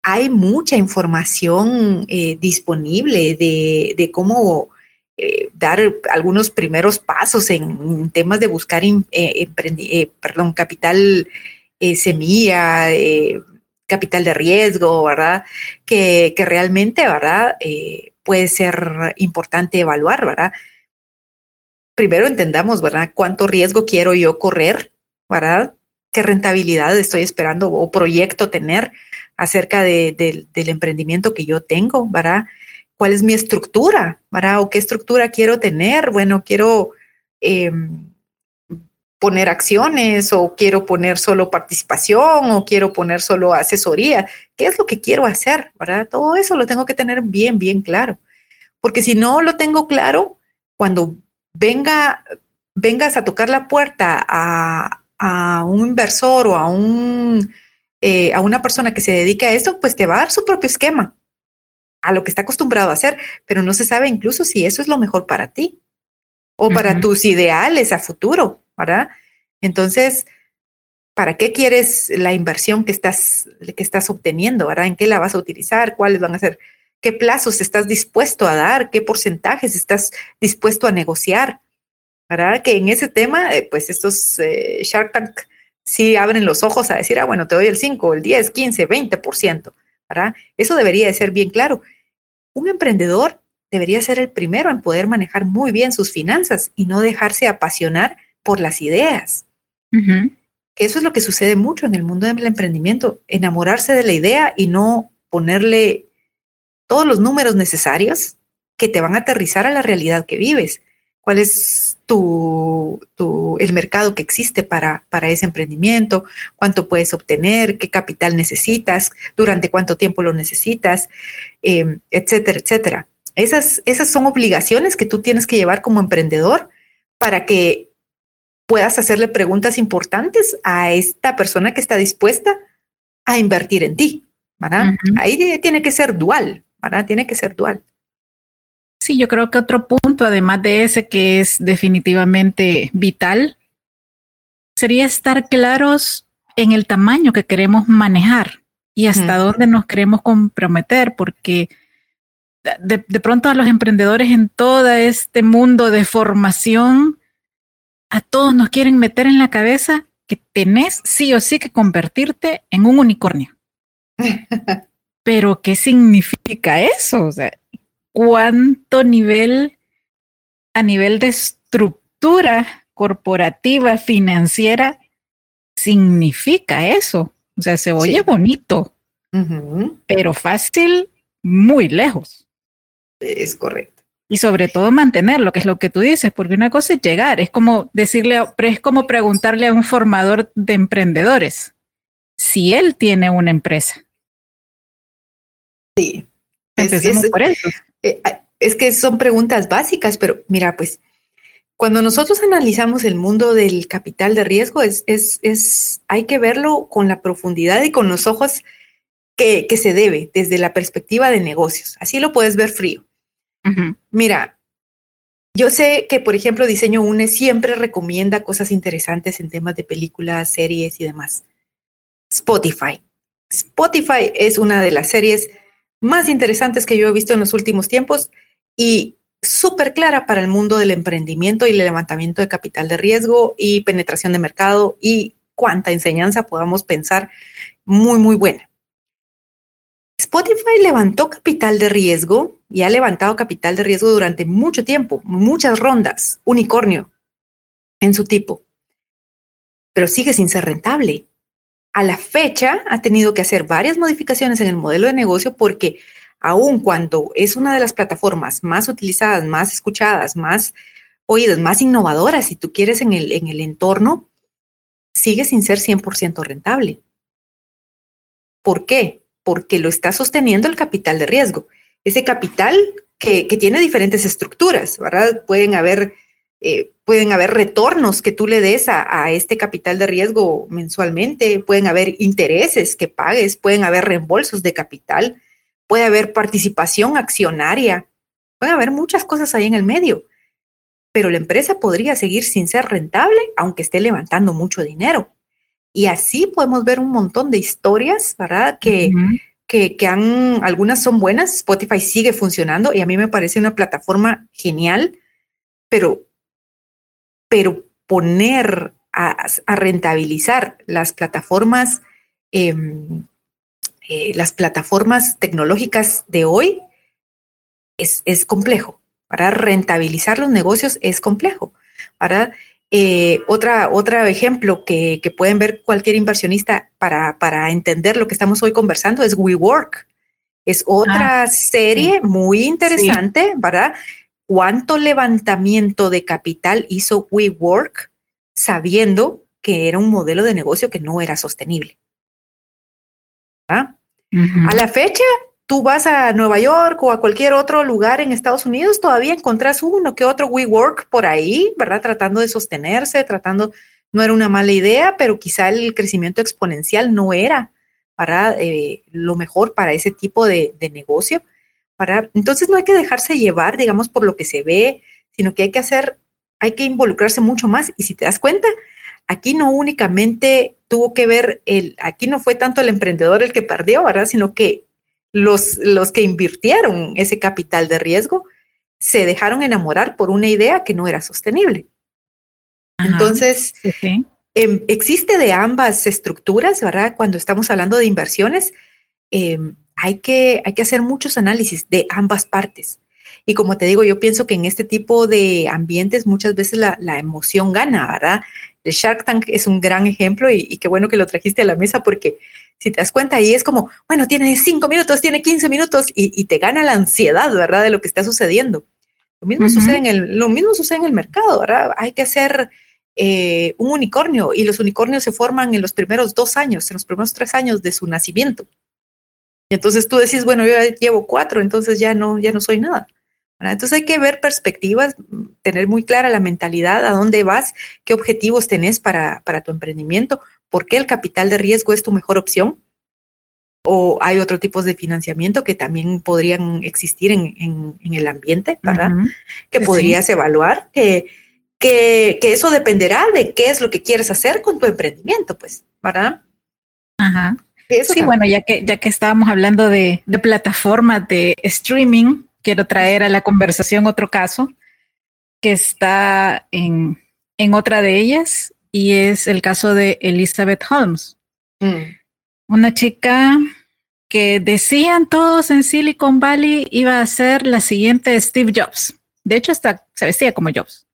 hay mucha información eh, disponible de, cómo eh, dar algunos primeros pasos en temas de buscar perdón, capital semilla, capital de riesgo, ¿verdad? Que, que realmente, ¿verdad? Puede ser importante evaluar, ¿verdad? Primero entendamos, ¿verdad? ¿Cuánto riesgo quiero yo correr, ¿verdad? ¿Qué rentabilidad estoy esperando o proyecto tener acerca de, del emprendimiento que yo tengo, ¿verdad? ¿Cuál es mi estructura, ¿verdad? ¿O qué estructura quiero tener? Bueno, quiero... Eh, poner acciones o quiero poner solo participación o quiero poner solo asesoría. ¿Qué es lo que quiero hacer? ¿verdad? Todo eso lo tengo que tener bien, bien claro. Porque si no lo tengo claro, cuando venga, vengas a tocar la puerta a, a un inversor o a, un, eh, a una persona que se dedique a esto, pues te va a dar su propio esquema a lo que está acostumbrado a hacer, pero no se sabe incluso si eso es lo mejor para ti o para tus ideales a futuro. ¿verdad? Entonces, ¿para qué quieres la inversión que estás, que estás obteniendo, ¿verdad? ¿En qué la vas a utilizar? ¿Cuáles van a ser? ¿Qué plazos estás dispuesto a dar? ¿Qué porcentajes estás dispuesto a negociar? ¿Verdad? Que en ese tema, eh, pues estos eh, Shark Tank sí abren los ojos a decir, ah, bueno, te doy el 5, el 10, 15, 20%, ¿verdad? Eso debería de ser bien claro. un emprendedor debería ser el primero en poder manejar muy bien sus finanzas y no dejarse apasionar por las ideas. Eso es lo que sucede mucho en el mundo del emprendimiento, enamorarse de la idea y no ponerle todos los números necesarios que te van a aterrizar a la realidad que vives. ¿Cuál es tu, el mercado que existe para, para ese emprendimiento? ¿Cuánto puedes obtener? ¿Qué capital necesitas? ¿Durante cuánto tiempo lo necesitas? Em, etcétera, etcétera. Esas, esas son obligaciones que tú tienes que llevar como emprendedor para que puedas hacerle preguntas importantes a esta persona que está dispuesta a invertir en ti. Ahí tiene que ser dual, ¿verdad? Tiene que ser dual. Sí, yo creo que otro punto, además de ese que es definitivamente vital, sería estar claros en el tamaño que queremos manejar y hasta dónde nos queremos comprometer, porque de, pronto a los emprendedores en todo este mundo de formación, a todos nos quieren meter en la cabeza que tenés sí o sí que convertirte en un unicornio. *laughs* Pero, ¿qué significa eso? O sea, ¿cuánto nivel a nivel de estructura corporativa, financiera, significa eso? O sea, se oye bonito, pero fácil, muy lejos. Es correcto. Y sobre todo mantenerlo, que es lo que tú dices, porque una cosa es llegar, es como decirle, es como preguntarle a un formador de emprendedores si él tiene una empresa. Sí. Empecemos por eso. Eh, es que son preguntas básicas, pero mira, pues cuando nosotros analizamos el mundo del capital de riesgo, es, es, es hay que verlo con la profundidad y con los ojos que, que, se debe desde la perspectiva de negocios. Así lo puedes ver frío. Mira, yo sé que, por ejemplo, Diseño UNE siempre recomienda cosas interesantes en temas de películas, series y demás. Spotify. Spotify es una de las series más interesantes que yo he visto en los últimos tiempos y súper clara para el mundo del emprendimiento y el levantamiento de capital de riesgo y penetración de mercado y cuánta enseñanza podamos pensar muy, muy buena. Spotify levantó capital de riesgo y ha levantado capital de riesgo durante mucho tiempo, muchas rondas, unicornio en su tipo, pero sigue sin ser rentable. A la fecha ha tenido que hacer varias modificaciones en el modelo de negocio porque aun cuando es una de las plataformas más utilizadas, más escuchadas, más oídas, más innovadoras, si tú quieres, en el, en el entorno, sigue sin ser 100% rentable. ¿Por qué? Porque lo está sosteniendo el capital de riesgo ese capital que, tiene diferentes estructuras, ¿verdad? Pueden haber, eh, pueden haber retornos que tú le des a, este capital de riesgo mensualmente, pueden haber intereses que pagues, pueden haber reembolsos de capital, puede haber participación accionaria, puede haber muchas cosas ahí en el medio, pero la empresa podría seguir sin ser rentable aunque esté levantando mucho dinero. Y así podemos ver un montón de historias, ¿verdad? Que, que, han, algunas son buenas, Spotify sigue funcionando y a mí me parece una plataforma genial, pero, pero poner a, rentabilizar las plataformas, em, eh, las plataformas tecnológicas de hoy es, es complejo. Para rentabilizar los negocios es complejo. Para eh, otra, otro ejemplo que, pueden ver cualquier inversionista para, para, entender lo que estamos hoy conversando es WeWork. Es otra ah, serie muy interesante, ¿verdad? ¿Cuánto levantamiento de capital hizo WeWork sabiendo que era un modelo de negocio que no era sostenible? A la fecha, tú vas a Nueva York o a cualquier otro lugar en Estados Unidos, todavía encontrás uno que otro WeWork por ahí, ¿verdad? Tratando de sostenerse, tratando, no era una mala idea, pero quizá el crecimiento exponencial no era para eh, lo mejor para ese tipo de, negocio. Entonces no hay que dejarse llevar, digamos, por lo que se ve, sino que hay que hacer, hay que involucrarse mucho más. Y si te das cuenta, aquí no únicamente tuvo que ver el, aquí no fue tanto el emprendedor el que perdió, ¿verdad? Sino que los, los que invirtieron ese capital de riesgo se dejaron enamorar por una idea que no era sostenible. Entonces, em, existe de ambas estructuras, ¿verdad? Cuando estamos hablando de inversiones, em, hay que, hay que hacer muchos análisis de ambas partes. Y como te digo, yo pienso que en este tipo de ambientes muchas veces la, la emoción gana, ¿verdad? El Shark Tank es un gran ejemplo y, qué bueno que lo trajiste a la mesa porque si te das cuenta ahí es como, bueno, tiene cinco minutos, tiene 15 minutos y, te gana la ansiedad, ¿verdad? De lo que está sucediendo. Lo mismo, sucede en el, lo mismo sucede en el mercado, ¿verdad? Hay que hacer eh, un unicornio y los unicornios se forman en los primeros dos años, en los primeros tres años de su nacimiento. Entonces tú decís, bueno, yo llevo cuatro, entonces ya no, ya no soy nada. Entonces hay que ver perspectivas, tener muy clara la mentalidad, a dónde vas, qué objetivos tenés para, para tu emprendimiento, por qué el capital de riesgo es tu mejor opción. O hay otros tipos de financiamiento que también podrían existir en, en, el ambiente, ¿verdad? Que podrías evaluar, que, que, que, eso dependerá de qué es lo que quieres hacer con tu emprendimiento, pues, ¿verdad? Ajá. Sí, bueno, ya que, ya que estábamos hablando de, de plataformas de streaming, quiero traer a la conversación otro caso que está en, otra de ellas y es el caso de Elizabeth Holmes. Mm. Una chica que decían todos en Silicon Valley iba a ser la siguiente Steve Jobs. De hecho, hasta se vestía como Jobs.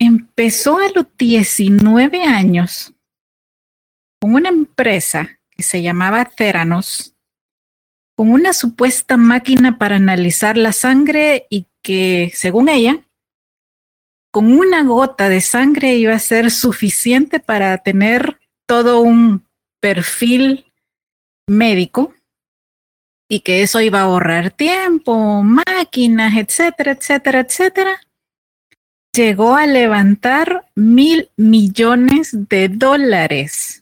Empezó a los 19 años con una empresa que se llamaba Theranos con una supuesta máquina para analizar la sangre y que, según ella, con una gota de sangre iba a ser suficiente para tener todo un perfil médico y que eso iba a ahorrar tiempo, máquinas, etcétera, etcétera, etcétera. Llegó a levantar mil millones de dólares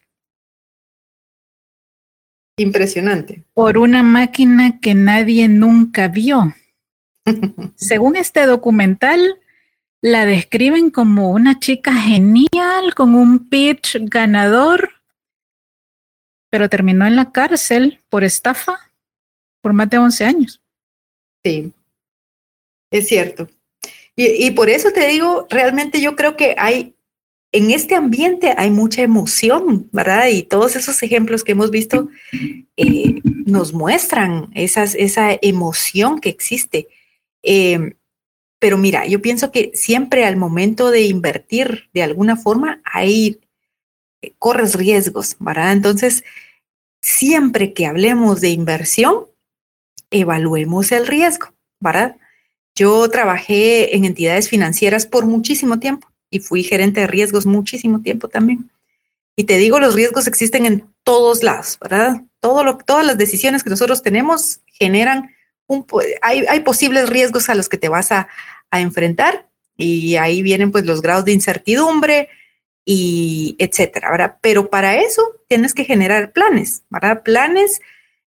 Impresionante. Por una máquina que nadie nunca vio. *laughs* Según este documental, la describen como una chica genial, con un pitch ganador, pero terminó en la cárcel por estafa por más de 11 años. Sí, es cierto. Y, y por eso te digo, realmente yo creo que hay en este ambiente hay mucha emoción, ¿verdad? Y todos esos ejemplos que hemos visto eh, nos muestran esa emoción que existe. Em, pero mira, yo pienso que siempre al momento de invertir de alguna forma, ahí eh, corres riesgos, ¿verdad? Entonces, siempre que hablemos de inversión, evaluemos el riesgo, ¿verdad? Yo trabajé en entidades financieras por muchísimo tiempo y fui gerente de riesgos muchísimo tiempo también. Y te digo, los riesgos existen en todos lados, ¿verdad? Todo lo, todas las decisiones que nosotros tenemos generan un, hay, hay posibles riesgos a los que te vas a, a enfrentar y ahí vienen pues los grados de incertidumbre y etcétera, ¿verdad? Pero para eso tienes que generar planes, ¿verdad? Planes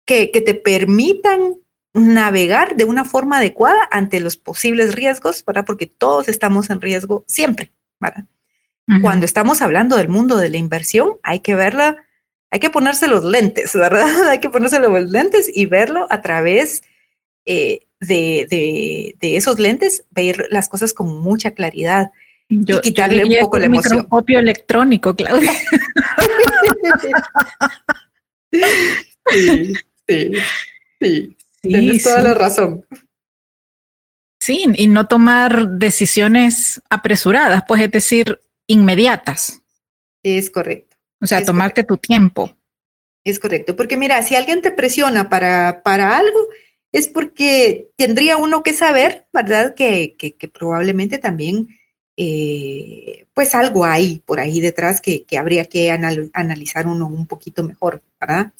que, que te permitan navegar de una forma adecuada ante los posibles riesgos, ¿verdad? Porque todos estamos en riesgo siempre. Cuando estamos hablando del mundo de la inversión, hay que verla, hay que ponerse los lentes, ¿verdad? *laughs* hay que ponerse los lentes y verlo a través eh, de, esos lentes, ver las cosas con mucha claridad. y quitarle un poco la emoción. Microscopio electrónico, Claudia. *laughs* sí, sí, sí. Tienes toda la razón. Sí, y no tomar decisiones apresuradas, pues es decir, inmediatas. Es correcto. O sea, tomarte tu tiempo. Es correcto, porque mira, si alguien te presiona para, para algo, es porque tendría uno que saber, ¿verdad? Que, que, probablemente también, eh, pues algo hay por ahí detrás que, que habría que analizar uno un poquito mejor, ¿verdad?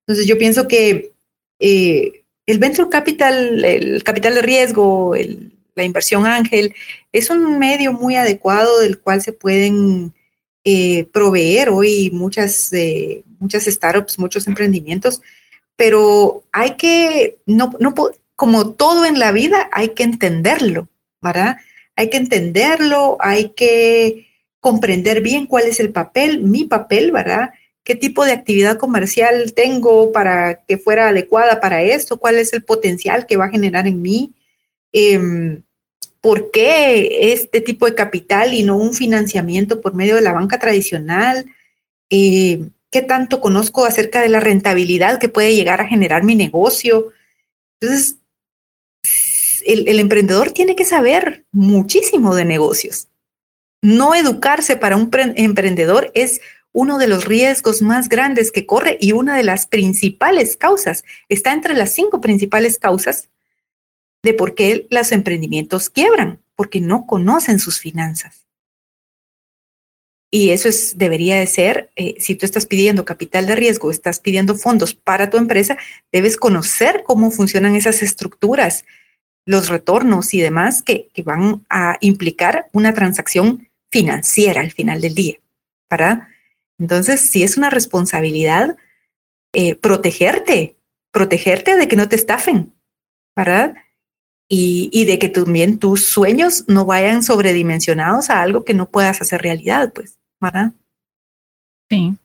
Entonces yo pienso que eh, el venture capital, el capital de riesgo, la inversión ángel, es un medio muy adecuado del cual se pueden eh, proveer hoy muchas, eh, muchas startups, muchos emprendimientos, pero hay que, no, no, como todo en la vida, hay que entenderlo, ¿verdad? Hay que entenderlo, hay que comprender bien cuál es el papel, mi papel, ¿verdad? Qué tipo de actividad comercial tengo para que fuera adecuada para esto, cuál es el potencial que va a generar en mí, em, por qué este tipo de capital y no un financiamiento por medio de la banca tradicional. Em, qué tanto conozco acerca de la rentabilidad que puede llegar a generar mi negocio. Entonces, el, el emprendedor tiene que saber muchísimo de negocios. No educarse para un emprendedor es uno de los riesgos más grandes que corre y una de las principales causas. Está entre las cinco principales causas de por qué los emprendimientos quiebran, porque no conocen sus finanzas. Y eso es, debería de ser, eh, si tú estás pidiendo capital de riesgo, estás pidiendo fondos para tu empresa, debes conocer cómo funcionan esas estructuras, los retornos y demás que, que van a implicar una transacción financiera al final del día, ¿verdad? Entonces, sí es una responsabilidad eh, protegerte, protegerte de que no te estafen, ¿verdad? Y, de que también tus sueños no vayan sobredimensionados a algo que no puedas hacer realidad, pues, ¿verdad? Sí,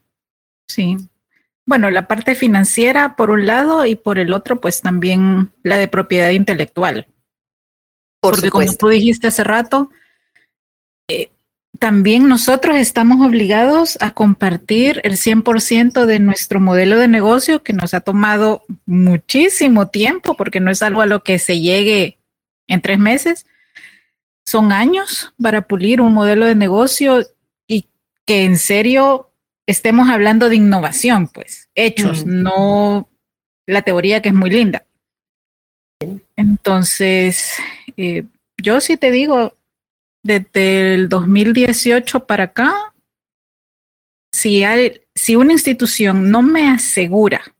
sí. Bueno, la parte financiera por un lado y por el otro, pues también la de propiedad intelectual. Por Porque como tú dijiste hace rato, eh, también nosotros estamos obligados a compartir el 100% de nuestro modelo de negocio que nos ha tomado muchísimo tiempo porque no es algo a lo que se llegue en tres meses. Son años para pulir un modelo de negocio y que en serio estemos hablando de innovación, pues, hechos, no la teoría que es muy linda. Entonces, eh, yo sí te digo, desde el 2018 para acá, si, hay, si una institución no me asegura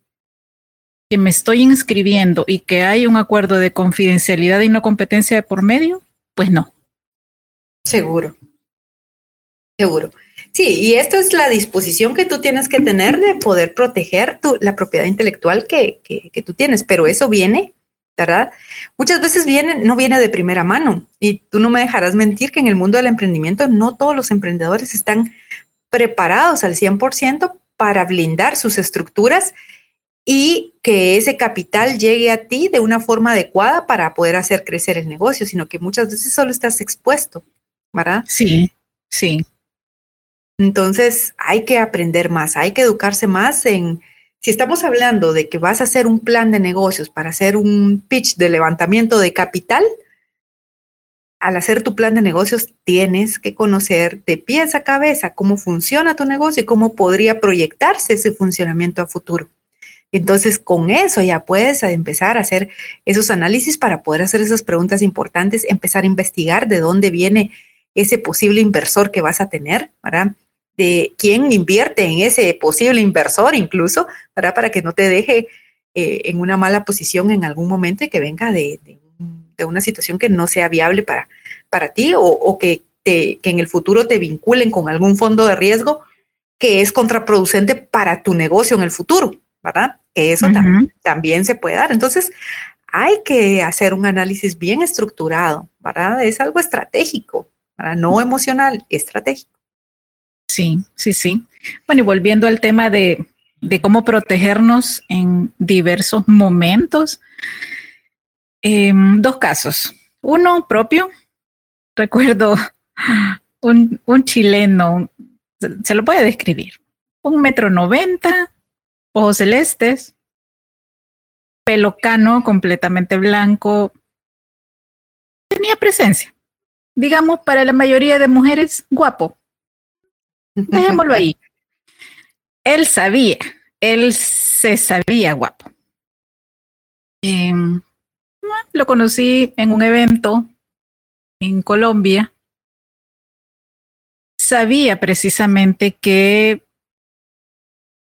que me estoy inscribiendo y que hay un acuerdo de confidencialidad y no competencia de por medio, pues no. Seguro. Seguro. Sí, y esto es la disposición que tú tienes que tener de poder proteger tu, la propiedad intelectual que, que, que tú tienes, pero eso viene ¿verdad? Muchas veces viene, no viene de primera mano y tú no me dejarás mentir que en el mundo del emprendimiento no todos los emprendedores están preparados al 100% para blindar sus estructuras y que ese capital llegue a ti de una forma adecuada para poder hacer crecer el negocio, sino que muchas veces solo estás expuesto, ¿verdad? Sí, sí. Entonces hay que aprender más, hay que educarse más en, si estamos hablando de que vas a hacer un plan de negocios para hacer un pitch de levantamiento de capital, al hacer tu plan de negocios tienes que conocer de pies a cabeza cómo funciona tu negocio y cómo podría proyectarse ese funcionamiento a futuro. Entonces, con eso ya puedes empezar a hacer esos análisis para poder hacer esas preguntas importantes, empezar a investigar de dónde viene ese posible inversor que vas a tener, ¿verdad? De quién invierte en ese posible inversor incluso, ¿verdad? Para que no te deje eh, en una mala posición en algún momento y que venga de, una situación que no sea viable para, para ti o, que, te, que en el futuro te vinculen con algún fondo de riesgo que es contraproducente para tu negocio en el futuro, ¿verdad? Que eso también se puede dar. Entonces, hay que hacer un análisis bien estructurado, ¿verdad? Es algo estratégico, ¿verdad? no emocional, estratégico. Sí, sí, sí. Bueno, y volviendo al tema de, cómo protegernos en diversos momentos, em, dos casos. Uno propio, recuerdo *laughs* un, un chileno, se lo puede describir, un metro noventa, ojos celestes, pelo cano, completamente blanco, tenía presencia. Digamos, para la mayoría de mujeres, guapo. Dejémoslo ahí. *laughs* Él sabía, él se sabía guapo. Em, lo conocí en un evento en Colombia. Sabía precisamente que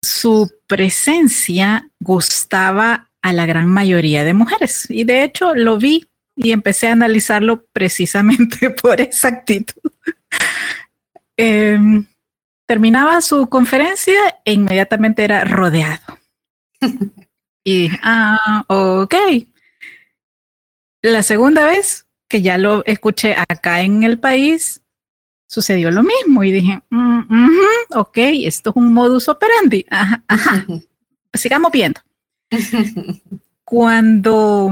su presencia gustaba a la gran mayoría de mujeres. Y de hecho lo vi y empecé a analizarlo precisamente *laughs* por esa actitud. Em, terminaba su conferencia e inmediatamente era rodeado. *laughs* y, ah, ok. La segunda vez que ya lo escuché acá en el país, sucedió lo mismo y dije, mm, ok, esto es un modus operandi. *laughs* Sigamos viendo. *laughs* Cuando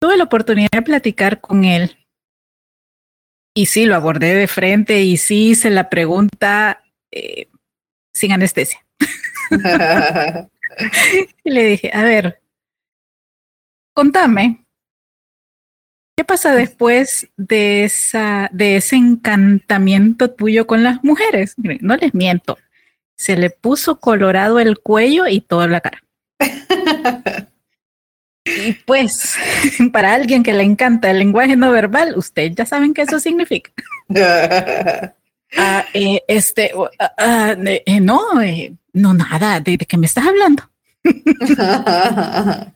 tuve la oportunidad de platicar con él, y sí, lo abordé de frente y sí hice la pregunta eh, sin anestesia. *laughs* *laughs* y le dije, a ver, contame, ¿qué pasa después de, esa, de ese encantamiento tuyo con las mujeres? No les miento, se le puso colorado el cuello y toda la cara. *laughs* Y pues, para alguien que le encanta el lenguaje no verbal, ustedes ya saben qué eso significa. Ah, eh, este, ah, ah, eh, no, eh, no, nada, ¿de, qué me estás hablando? *laughs*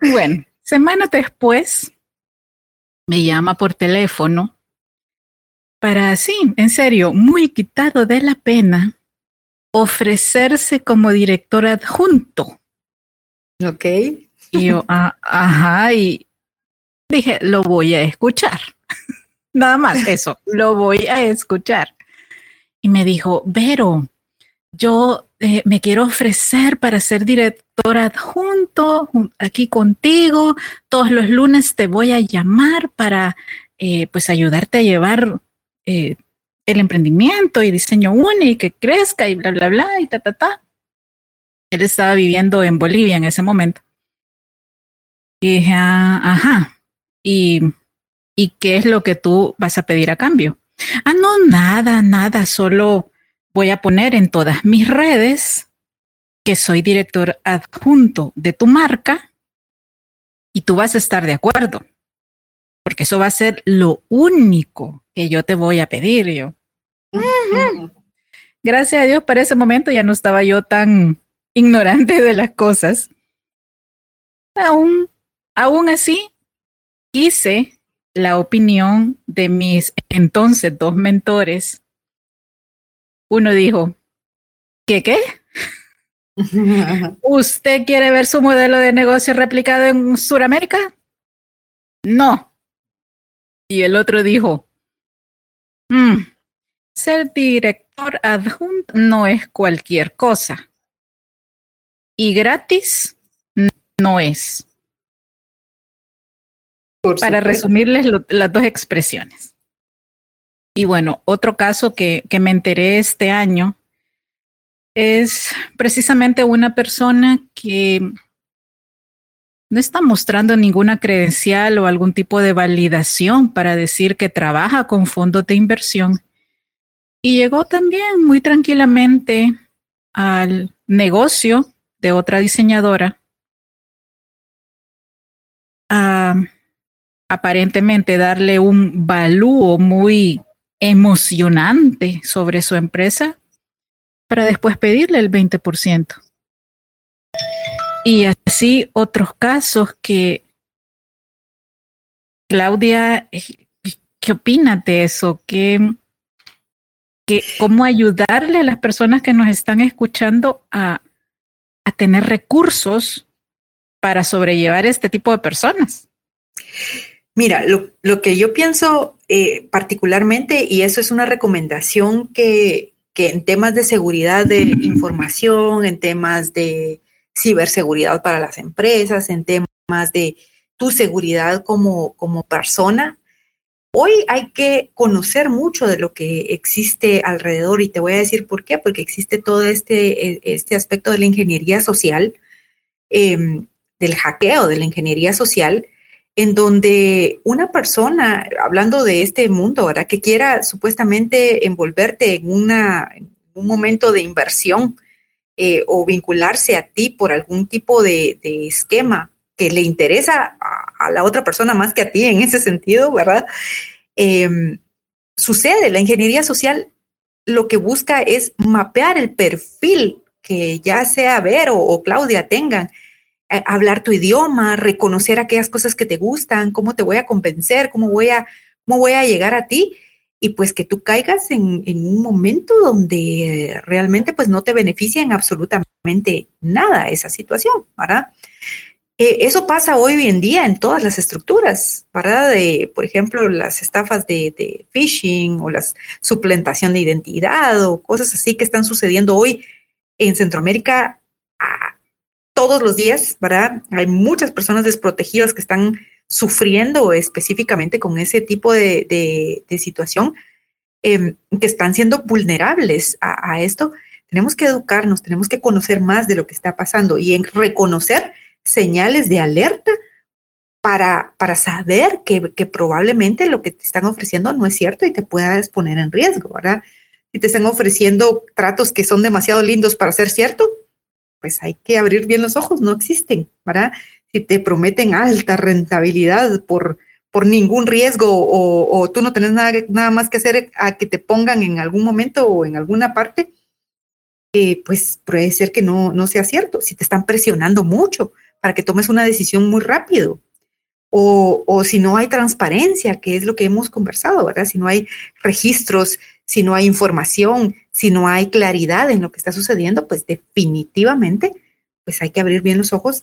bueno, semanas después me llama por teléfono para, sí, en serio, muy quitado de la pena, ofrecerse como director adjunto. Ok. Y yo, ajá, y dije, lo voy a escuchar. Nada más *laughs* eso, lo voy a escuchar. Y me dijo, Vero, yo eh, me quiero ofrecer para ser directora adjunto aquí contigo. Todos los lunes te voy a llamar para eh, pues ayudarte a llevar eh, el emprendimiento y diseño único y que crezca y bla, bla, bla y ta, ta, ta. Él estaba viviendo en Bolivia en ese momento. Y dije, ah, ajá. Y ¿Y qué es lo que tú vas a pedir a cambio? Ah, no, nada, nada, solo voy a poner en todas mis redes que soy director adjunto de tu marca y tú vas a estar de acuerdo, porque eso va a ser lo único que yo te voy a pedir yo. Gracias a Dios, para ese momento ya no estaba yo tan ignorante de las cosas. Aún, aún así, hice la opinión de mis entonces dos mentores, uno dijo, ¿qué qué? *laughs* ¿Usted quiere ver su modelo de negocio replicado en Sudamérica? No. Y el otro dijo, mm, ser director adjunto no es cualquier cosa. Y gratis no es para resumirles las dos expresiones. Y bueno, otro caso que, que me enteré este año es precisamente una persona que no está mostrando ninguna credencial o algún tipo de validación para decir que trabaja con fondos de inversión. Y llegó también muy tranquilamente al negocio de otra diseñadora a aparentemente darle un valúo muy emocionante sobre su empresa para después pedirle el 20%. Y así otros casos que, Claudia, ¿qué opinas de eso? ¿Qué, qué, ¿Cómo ayudarle a las personas que nos están escuchando a, a tener recursos para sobrellevar este tipo de personas? Mira, lo, que yo pienso eh, particularmente, y eso es una recomendación que, en temas de seguridad de información, en temas de ciberseguridad para las empresas, en temas de tu seguridad como, como persona, hoy hay que conocer mucho de lo que existe alrededor. Y te voy a decir por qué, porque existe todo este, e, este aspecto de la ingeniería social, em, del hackeo de la ingeniería social, en donde una persona, hablando de este mundo, ¿verdad? Que quiera supuestamente envolverte en, una, un momento de inversión eh, o vincularse a ti por algún tipo de, esquema que le interesa a, la otra persona más que a ti en ese sentido, ¿verdad? Em, sucede, la ingeniería social lo que busca es mapear el perfil que ya sea Vero o Claudia tengan hablar tu idioma, reconocer aquellas cosas que te gustan, cómo te voy a convencer, cómo voy a, cómo voy a llegar a ti y pues que tú caigas en, un momento donde realmente pues no te beneficia en absolutamente nada esa situación, ¿verdad? Eh, eso pasa hoy en día en todas las estructuras, ¿verdad? De, por ejemplo, las estafas de, de phishing o la suplantación de identidad o cosas así que están sucediendo hoy en Centroamérica todos los días, ¿verdad? Hay muchas personas desprotegidas que están sufriendo específicamente con ese tipo de, situación, em, que están siendo vulnerables a, esto. tenemos que educarnos, tenemos que conocer más de lo que está pasando y en reconocer señales de alerta para, para saber que, que, probablemente lo que te están ofreciendo no es cierto y te puedas poner en riesgo, ¿verdad? Si te están ofreciendo tratos que son demasiado lindos para ser cierto, pues hay que abrir bien los ojos, no existen, ¿verdad? Si te prometen alta rentabilidad por, por ningún riesgo o, tú no tenés nada, nada más que hacer a que te pongan en algún momento o en alguna parte, eh, pues puede ser que no, no sea cierto. Si te están presionando mucho para que tomes una decisión muy rápido, o, si no hay transparencia, que es lo que hemos conversado, ¿verdad? Si no hay registros, si no hay información, si no hay claridad en lo que está sucediendo, pues definitivamente, pues hay que abrir bien los ojos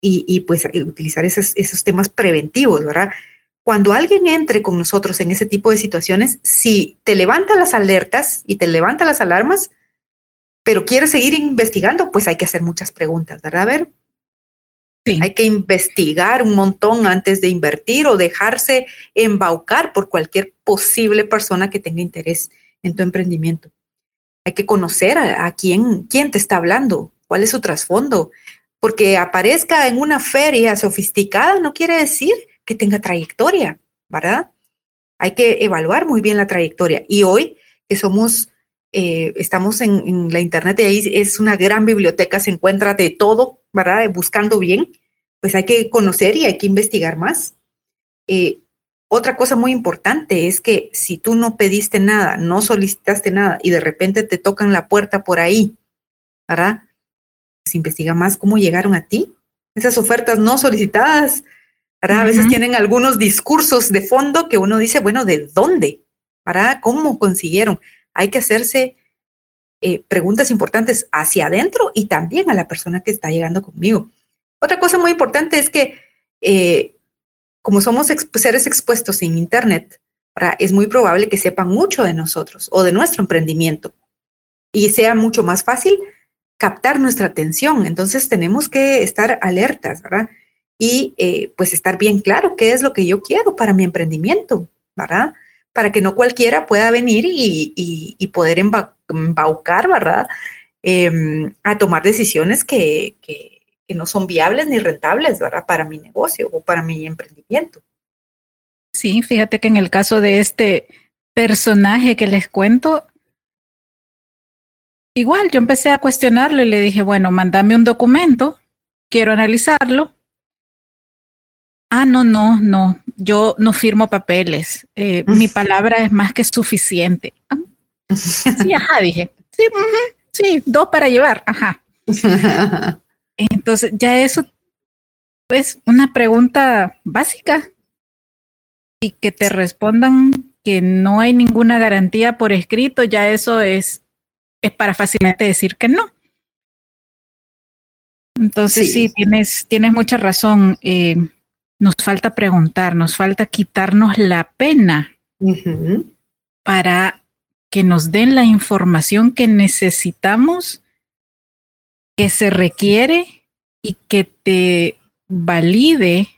y, pues utilizar esos, esos temas preventivos, ¿verdad? Cuando alguien entre con nosotros en ese tipo de situaciones, si te levanta las alertas y te levanta las alarmas, pero quiere seguir investigando, pues hay que hacer muchas preguntas, ¿verdad? A ver, hay que investigar un montón antes de invertir o dejarse embaucar por cualquier posible persona que tenga interés en tu emprendimiento. Hay que conocer a, quién, quién te está hablando, cuál es su trasfondo, porque aparezca en una feria sofisticada no quiere decir que tenga trayectoria, ¿verdad? Hay que evaluar muy bien la trayectoria. Y hoy que somos, eh, estamos en, en la internet y ahí es una gran biblioteca, se encuentra de todo, ¿verdad? Buscando bien, pues hay que conocer y hay que investigar más. Eh, otra cosa muy importante es que si tú no pediste nada, no solicitaste nada y de repente te tocan la puerta por ahí, ¿verdad? Pues investiga más cómo llegaron a ti. Esas ofertas no solicitadas, ¿verdad? A veces tienen algunos discursos de fondo que uno dice, bueno, ¿de dónde? ¿Verdad? ¿Cómo consiguieron? Hay que hacerse eh, preguntas importantes hacia adentro y también a la persona que está llegando conmigo. Otra cosa muy importante es que eh, como somos seres expuestos en Internet, es muy probable que sepan mucho de nosotros o de nuestro emprendimiento y sea mucho más fácil captar nuestra atención. Entonces tenemos que estar alertas, ¿verdad? Y eh, pues estar bien claro qué es lo que yo quiero para mi emprendimiento, ¿verdad? Para que no cualquiera pueda venir y, poder embaucar, ¿verdad? Em, a tomar decisiones que, no son viables ni rentables, ¿verdad? Para mi negocio o para mi emprendimiento. Sí, fíjate que en el caso de este personaje que les cuento, igual yo empecé a cuestionarlo y le dije, bueno, mándame un documento, quiero analizarlo. Ah, no, no, no, yo no firmo papeles, eh, mi palabra es más que suficiente. Ah, sí, ajá, dije, sí, sí, dos para llevar, ajá. *laughs* Entonces, ya eso es una pregunta básica y que te respondan que no hay ninguna garantía por escrito, ya eso es, es para fácilmente decir que no. Entonces, sí, tienes, tienes mucha razón. Eh, nos falta preguntar, nos falta quitarnos la pena para que nos den la información que necesitamos que se requiere y que te valide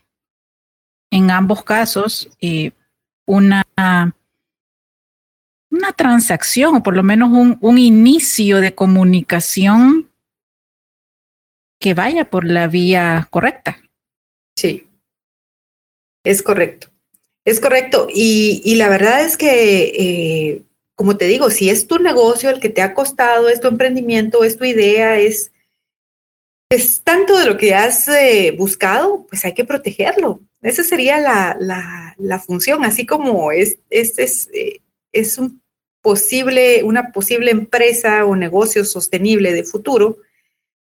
en ambos casos eh, una, una transacción o por lo menos un, un inicio de comunicación que vaya por la vía correcta. Sí, es correcto. Es correcto. Y, y la verdad es que eh, como te digo, si es tu negocio el que te ha costado, es tu emprendimiento, es tu idea, es, es tanto de lo que has eh, buscado, pues hay que protegerlo. Esa sería la, la, función, así como es, es, eh, un posible, una posible empresa o negocio sostenible de futuro,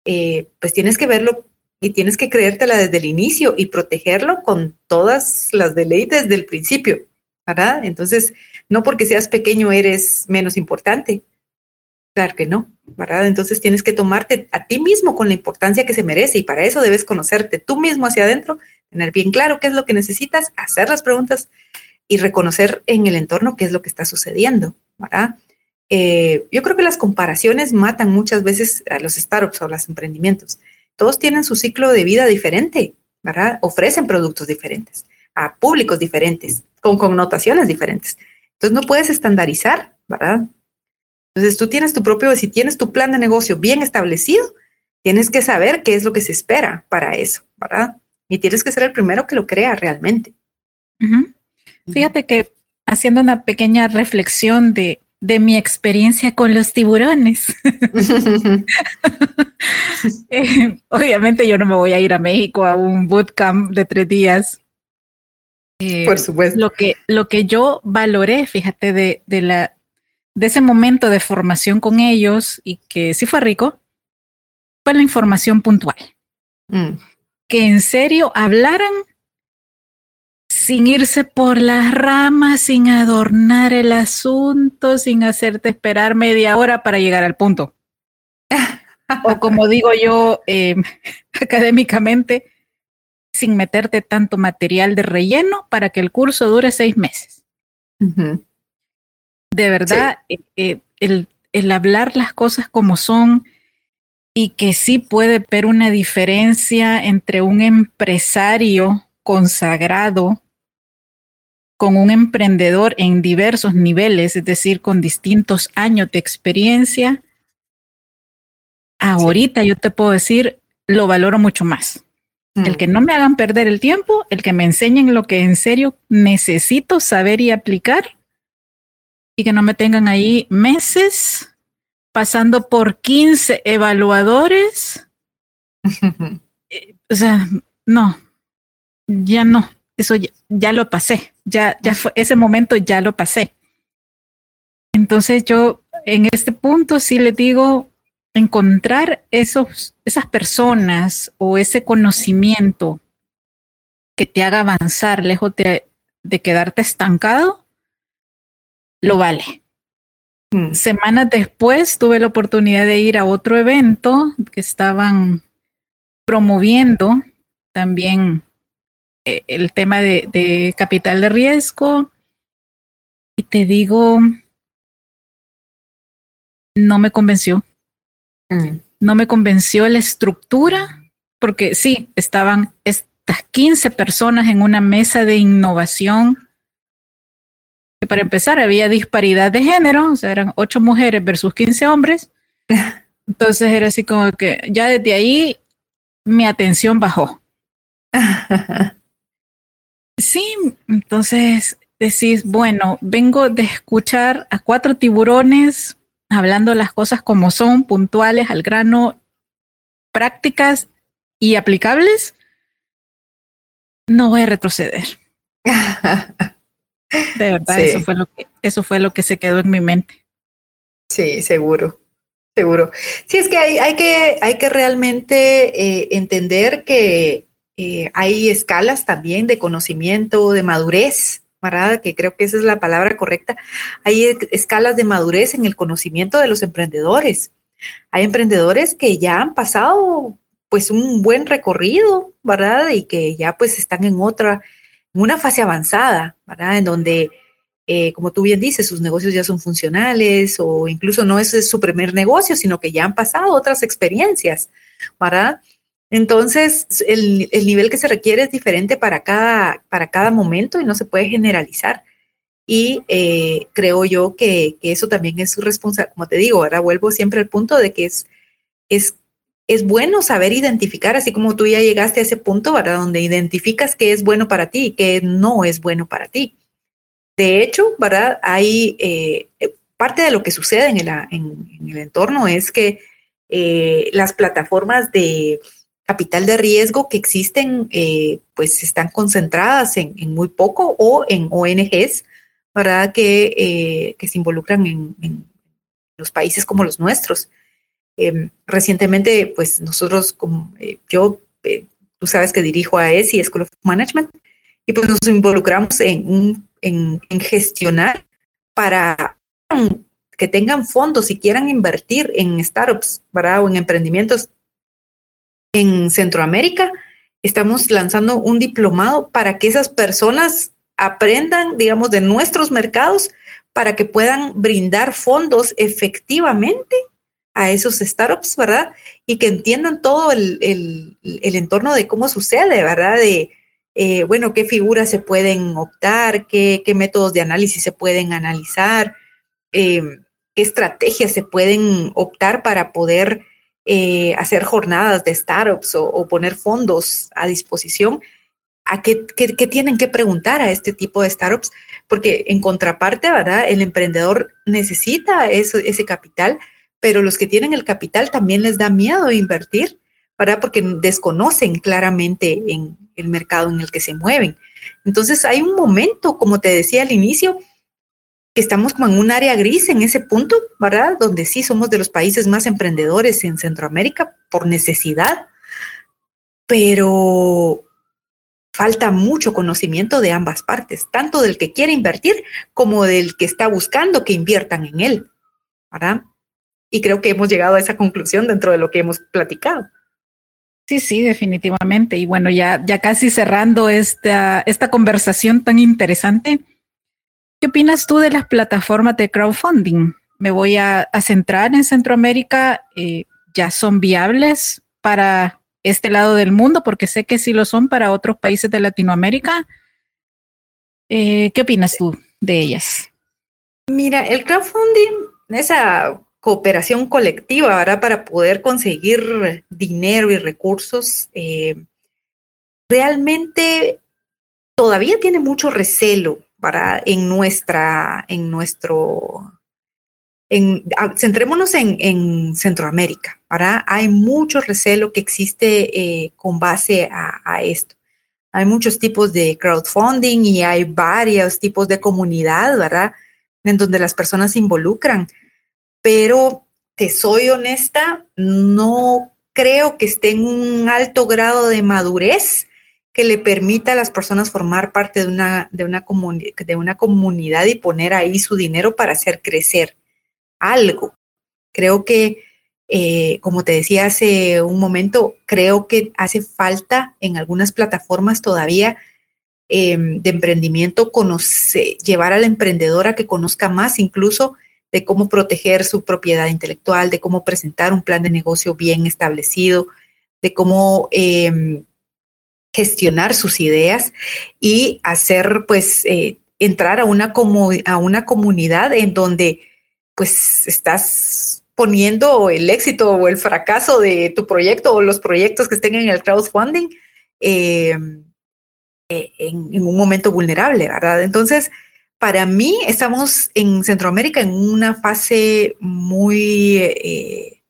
pues tienes que verlo y tienes que creértela desde el inicio y protegerlo con todas las deleites del principio, ¿verdad? Entonces, no porque seas pequeño eres menos importante, Claro que no, ¿verdad? Entonces tienes que tomarte a ti mismo con la importancia que se merece y para eso debes conocerte tú mismo hacia adentro, tener bien claro qué es lo que necesitas, hacer las preguntas y reconocer en el entorno qué es lo que está sucediendo, ¿verdad? Eh, yo creo que las comparaciones matan muchas veces a los startups o a los emprendimientos. Todos tienen su ciclo de vida diferente, ¿verdad? Ofrecen productos diferentes a públicos diferentes, con connotaciones diferentes. Entonces no puedes estandarizar, ¿verdad? Entonces tú tienes tu propio, si tienes tu plan de negocio bien establecido, tienes que saber qué es lo que se espera para eso, ¿verdad? Y tienes que ser el primero que lo crea realmente. Fíjate que haciendo una pequeña reflexión de, de mi experiencia con los tiburones. *laughs* Eh, obviamente yo no me voy a ir a México a un bootcamp de tres días. Eh, Por supuesto. Lo que, lo que yo valoré, fíjate, de, de, la, de ese momento de formación con ellos y que sí fue rico, fue la información puntual. Mm. Que en serio hablaran sin irse por las ramas, sin adornar el asunto, sin hacerte esperar media hora para llegar al punto. o como digo yo eh, *laughs* académicamente, sin meterte tanto material de relleno para que el curso dure seis meses. De verdad, eh, eh, el, el hablar las cosas como son y que sí puede ver una diferencia entre un empresario consagrado con un emprendedor en diversos niveles, es decir, con distintos años de experiencia, ahorita yo te puedo decir, lo valoro mucho más. El que no me hagan perder el tiempo, el que me enseñen lo que en serio necesito saber y aplicar y que no me tengan ahí meses pasando por 15 evaluadores. *laughs* Eh, o sea, no, ya no, eso ya, lo pasé, ya, ya fue, ese momento ya lo pasé. Entonces yo en este punto sí le digo, encontrar esos, esas personas o ese conocimiento que te haga avanzar lejos de, quedarte estancado, lo vale. Mm. Semanas después tuve la oportunidad de ir a otro evento que estaban promoviendo también el tema de, capital de riesgo. Y te digo, no me convenció. Mm. No me convenció la estructura, porque sí, estaban estas 15 personas en una mesa de innovación. Que para empezar, había disparidad de género, o sea, eran ocho mujeres versus 15 hombres. *laughs* Entonces era así como que ya desde ahí mi atención bajó. *laughs* Sí, entonces decís, bueno, vengo de escuchar a cuatro tiburones hablando las cosas como son, puntuales, al grano, prácticas y aplicables, no voy a retroceder. De verdad, *laughs* eso, fue lo que, eso fue lo que se quedó en mi mente. Sí, seguro, seguro. Sí, es que hay, hay que, hay que realmente eh, entender que eh, hay escalas también de conocimiento, de madurez, ¿verdad? Que creo que esa es la palabra correcta. Hay escalas de madurez en el conocimiento de los emprendedores. Hay emprendedores que ya han pasado pues un buen recorrido, ¿verdad? Y que ya pues están en otra, en una fase avanzada, ¿verdad? En donde, eh, como tú bien dices, sus negocios ya son funcionales o incluso no es su primer negocio, sino que ya han pasado otras experiencias, ¿verdad? Entonces, el, nivel que se requiere es diferente para cada, para cada momento y no se puede generalizar. Y eh, creo yo que, eso también es su responsabilidad. Como te digo, ahora vuelvo siempre al punto de que es, es, es bueno saber identificar, así como tú ya llegaste a ese punto, ¿verdad? Donde identificas qué es bueno para ti y qué no es bueno para ti. De hecho, ¿verdad? Hay eh, parte de lo que sucede en el, en, el entorno es que eh, las plataformas de capital de riesgo que existen, eh, pues están concentradas en, muy poco o en ONGs, ¿verdad? Que, eh, que se involucran en, los países como los nuestros. Em, recientemente, pues nosotros, como eh, yo, tú sabes que dirijo a ESI, School of Management, y pues nos involucramos en, en, gestionar para que tengan fondos y quieran invertir en startups, ¿verdad? O en emprendimientos en Centroamérica, estamos lanzando un diplomado para que esas personas aprendan, digamos, de nuestros mercados para que puedan brindar fondos efectivamente a esos startups, ¿verdad? Y que entiendan todo el, entorno de cómo sucede, ¿verdad? De, eh, bueno, qué figuras se pueden optar, qué, métodos de análisis se pueden analizar, eh, qué estrategias se pueden optar para poder eh, hacer jornadas de startups o, poner fondos a disposición, a qué, tienen que preguntar a este tipo de startups, porque en contraparte, ¿verdad? El emprendedor necesita ese capital, pero los que tienen el capital también les da miedo invertir, ¿verdad? Porque desconocen claramente en el mercado en el que se mueven. Entonces hay un momento, como te decía al inicio, estamos como en un área gris en ese punto, ¿verdad? Donde sí somos de los países más emprendedores en Centroamérica por necesidad, pero falta mucho conocimiento de ambas partes, tanto del que quiere invertir como del que está buscando que inviertan en él, ¿verdad? Y creo que hemos llegado a esa conclusión dentro de lo que hemos platicado. Sí, sí, definitivamente. Y bueno, ya, ya casi cerrando esta, esta conversación tan intereste, ¿Qué opinas tú de las plataformas de crowdfunding? Me voy a, centrar en Centroamérica. Eh, ¿Ya son viables para este lado del mundo? Porque sé que sí lo son para otros países de Latinoamérica. Eh, ¿Qué opinas tú de ellas? Mira, el crowdfunding, esa cooperación colectiva. Para poder conseguir dinero y recursos, eh, realmente todavía tiene mucho recelo para en nuestra, en nuestro, en, centrémonos en, Centroamérica, para Hay mucho recelo que existe eh, con base a, esto. Hay muchos tipos de crowdfunding y hay varios tipos de comunidad, ¿verdad? En donde las personas se involucran. Pero te soy honesta, no creo que esté en un alto grado de madurez que le permita a las personas formar parte de una, de una, de una comunidad y poner ahí su dinero para hacer crecer algo. Creo que, eh, como te decía hace un momento, creo que hace falta en algunas plataformas todavía em, de emprendimiento llevar al emprendedor a que conozca más incluso de cómo proteger su propiedad intelectual, de cómo presentar un plan de negocio bien establecido, de cómo em, gestionar sus ideas y hacer, pues, eh, entrar a una, a una comunidad en donde, pues, estás poniendo el éxito o el fracaso de tu proyecto o los proyectos que estén en el crowdfunding em, eh, en, un momento vulnerable, ¿verdad? Entonces, para mí estamos en Centroamérica en una fase muy, eh,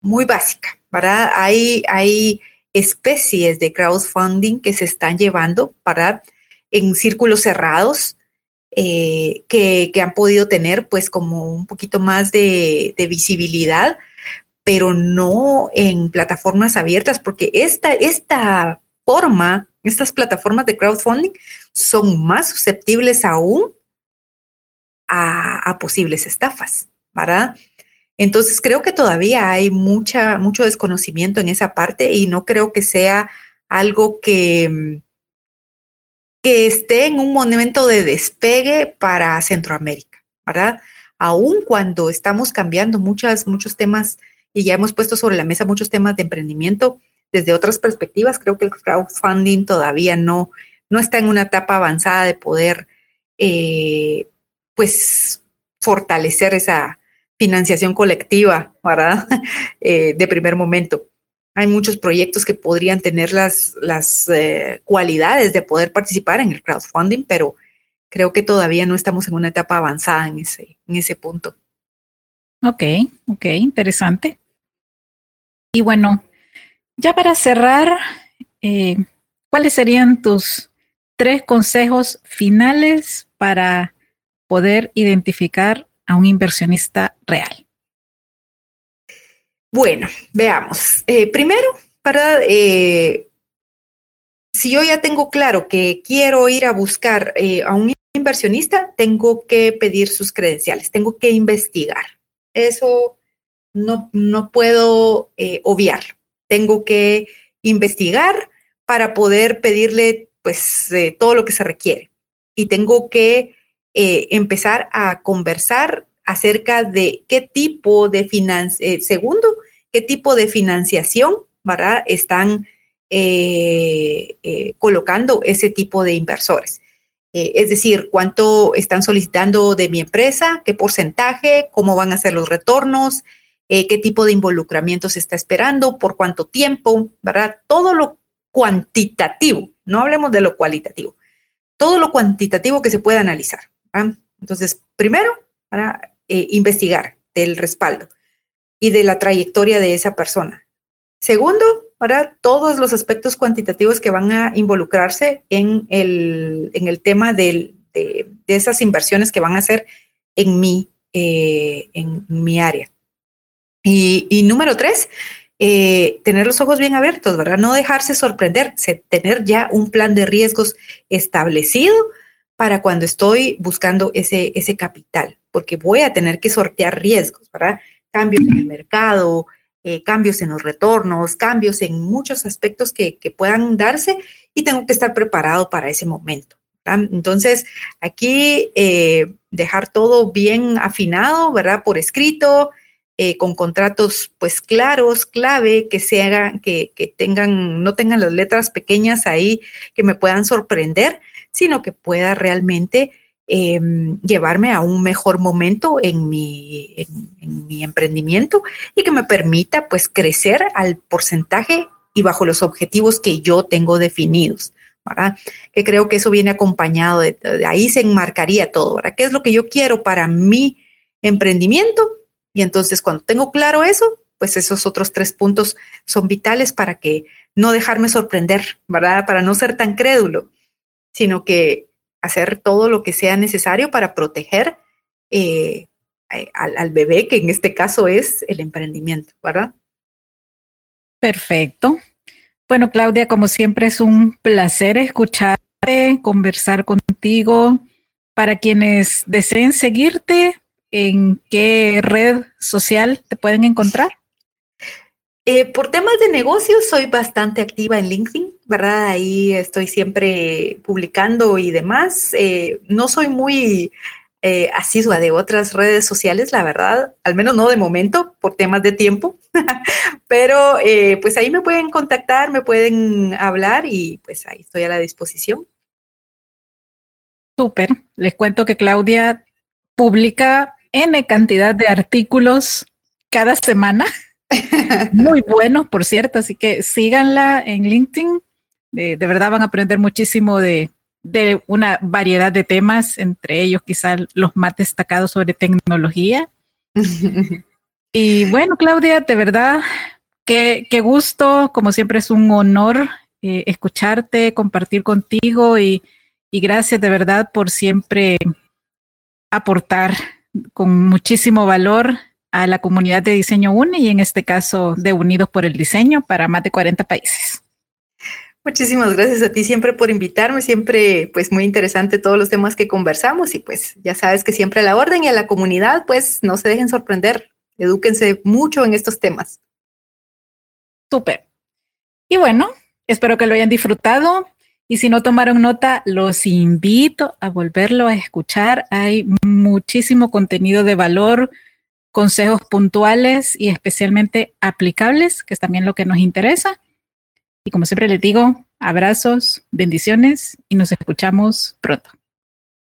muy básica, ¿verdad? Hay, hay especies de crowdfunding que se están llevando para en círculos cerrados eh, que, han podido tener pues como un poquito más de, visibilidad, pero no en plataformas abiertas, porque esta, esta forma, estas plataformas de crowdfunding son más susceptibles aún a, a posibles estafas, ¿verdad? Entonces creo que todavía hay mucha, mucho desconocimiento en esa parte y no creo que sea algo que, mm, que esté en un momento de despegue para Centroamérica, ¿verdad? Aún cuando estamos cambiando muchas, muchos temas y ya hemos puesto sobre la mesa muchos temas de emprendimiento desde otras perspectivas, creo que el crowdfunding todavía no, no está en una etapa avanzada de poder, eh, pues, fortalecer esa, financiación colectiva, ¿verdad? *laughs* Eh, de primer momento. Hay muchos proyectos que podrían tener las, las eh, cualidades de poder participar en el crowdfunding, pero creo que todavía no estamos en una etapa avanzada en ese, en ese punto. Ok, ok, interesante. Y bueno, ya para cerrar, eh, ¿cuáles serían tus tres consejos finales para poder identificar a un inversionista real? Bueno, veamos. Eh, primero, para eh, si yo ya tengo claro que quiero ir a buscar eh, a un inversionista, tengo que pedir sus credenciales, tengo que investigar. Eso no, no puedo obviarlo. Tengo que investigar para poder pedirle pues todo lo que se requiere. Y tengo que eh, empezar a conversar acerca de qué tipo de financiación, eh, segundo, qué tipo de financiación, ¿verdad? Están eh, colocando ese tipo de inversores. Es decir, cuánto están solicitando de mi empresa, qué porcentaje, cómo van a ser los retornos, qué tipo de involucramiento se está esperando, por cuánto tiempo, ¿verdad? Todo lo cuantitativo, no hablemos de lo cualitativo, todo lo cuantitativo que se pueda analizar. Entonces, primero, para investigar del respaldo y de la trayectoria de esa persona. Segundo, para todos los aspectos cuantitativos que van a involucrarse en el, en el tema de, esas inversiones que van a hacer en mi, eh, en mi área. Y, número tres, eh, tener los ojos bien abiertos, ¿verdad? No dejarse sorprender, tener ya un plan de riesgos establecido para cuando estoy buscando ese, ese capital, porque voy a tener que sortear riesgos, ¿verdad? Cambios en el mercado, eh, cambios en los retornos, cambios en muchos aspectos que, puedan darse y tengo que estar preparado para ese momento. Entonces, aquí eh, dejar todo bien afinado, ¿verdad? Por escrito, eh, con contratos pues claros, clave, que se hagan, que, que, tengan, no tengan las letras pequeñas ahí que me puedan sorprender, sino que pueda realmente Em, llevarme a un mejor momento en mi, en, mi emprendimiento y que me permita pues crecer al porcentaje y bajo los objetivos que yo tengo definidos. ¿verdad? Que creo que eso viene acompañado de, ahí se enmarcaría todo, ¿verdad? ¿Qué es lo que yo quiero para mi emprendimiento? Y entonces cuando tengo claro eso, pues esos otros tres puntos son vitales para que no dejarme sorprender, ¿verdad? Para no ser tan crédulo, sino que hacer todo lo que sea necesario para proteger eh, al, bebé, que en este caso es el emprendimiento, ¿verdad? Perfecto. Bueno, Claudia, como siempre es un placer escucharte, conversar contigo. Para quienes deseen seguirte, ¿en qué red social te pueden encontrar? Eh, por temas de negocios soy bastante activa en LinkedIn, ¿verdad? Ahí estoy siempre publicando y demás. Eh, no soy muy eh, asidua de otras redes sociales, la verdad, al menos no de momento, por temas de tiempo, *laughs* pero eh, pues ahí me pueden contactar, me pueden hablar y pues ahí estoy a la disposición. Súper, les cuento que Claudia publica N cantidad de artículos cada semana *laughs* muy bueno, por cierto, así que síganla en LinkedIn. De verdad van a aprender muchísimo de, una variedad de temas, entre ellos quizás los más destacados sobre tecnología. *laughs* y bueno, Claudia, de verdad, qué, qué gusto, como siempre es un honor eh, escucharte, compartir contigo y, y gracias de verdad por siempre aportar con muchísimo valor a la comunidad de diseño UNE y en este caso de Unidos por el Diseño para más de 40 países. Muchísimas gracias a ti siempre por invitarme, siempre pues muy interesante todos los temas que conversamos y pues ya sabes que siempre a la orden y a la comunidad pues no se dejen sorprender, edúquense mucho en estos temas. Súper. Y bueno, espero que lo hayan disfrutado y si no tomaron nota, los invito a volverlo a escuchar. Hay muchísimo contenido de valor, consejos puntuales y especialmente aplicables, que es también lo que nos interesa. Y como siempre les digo, abrazos, bendiciones y nos escuchamos pronto.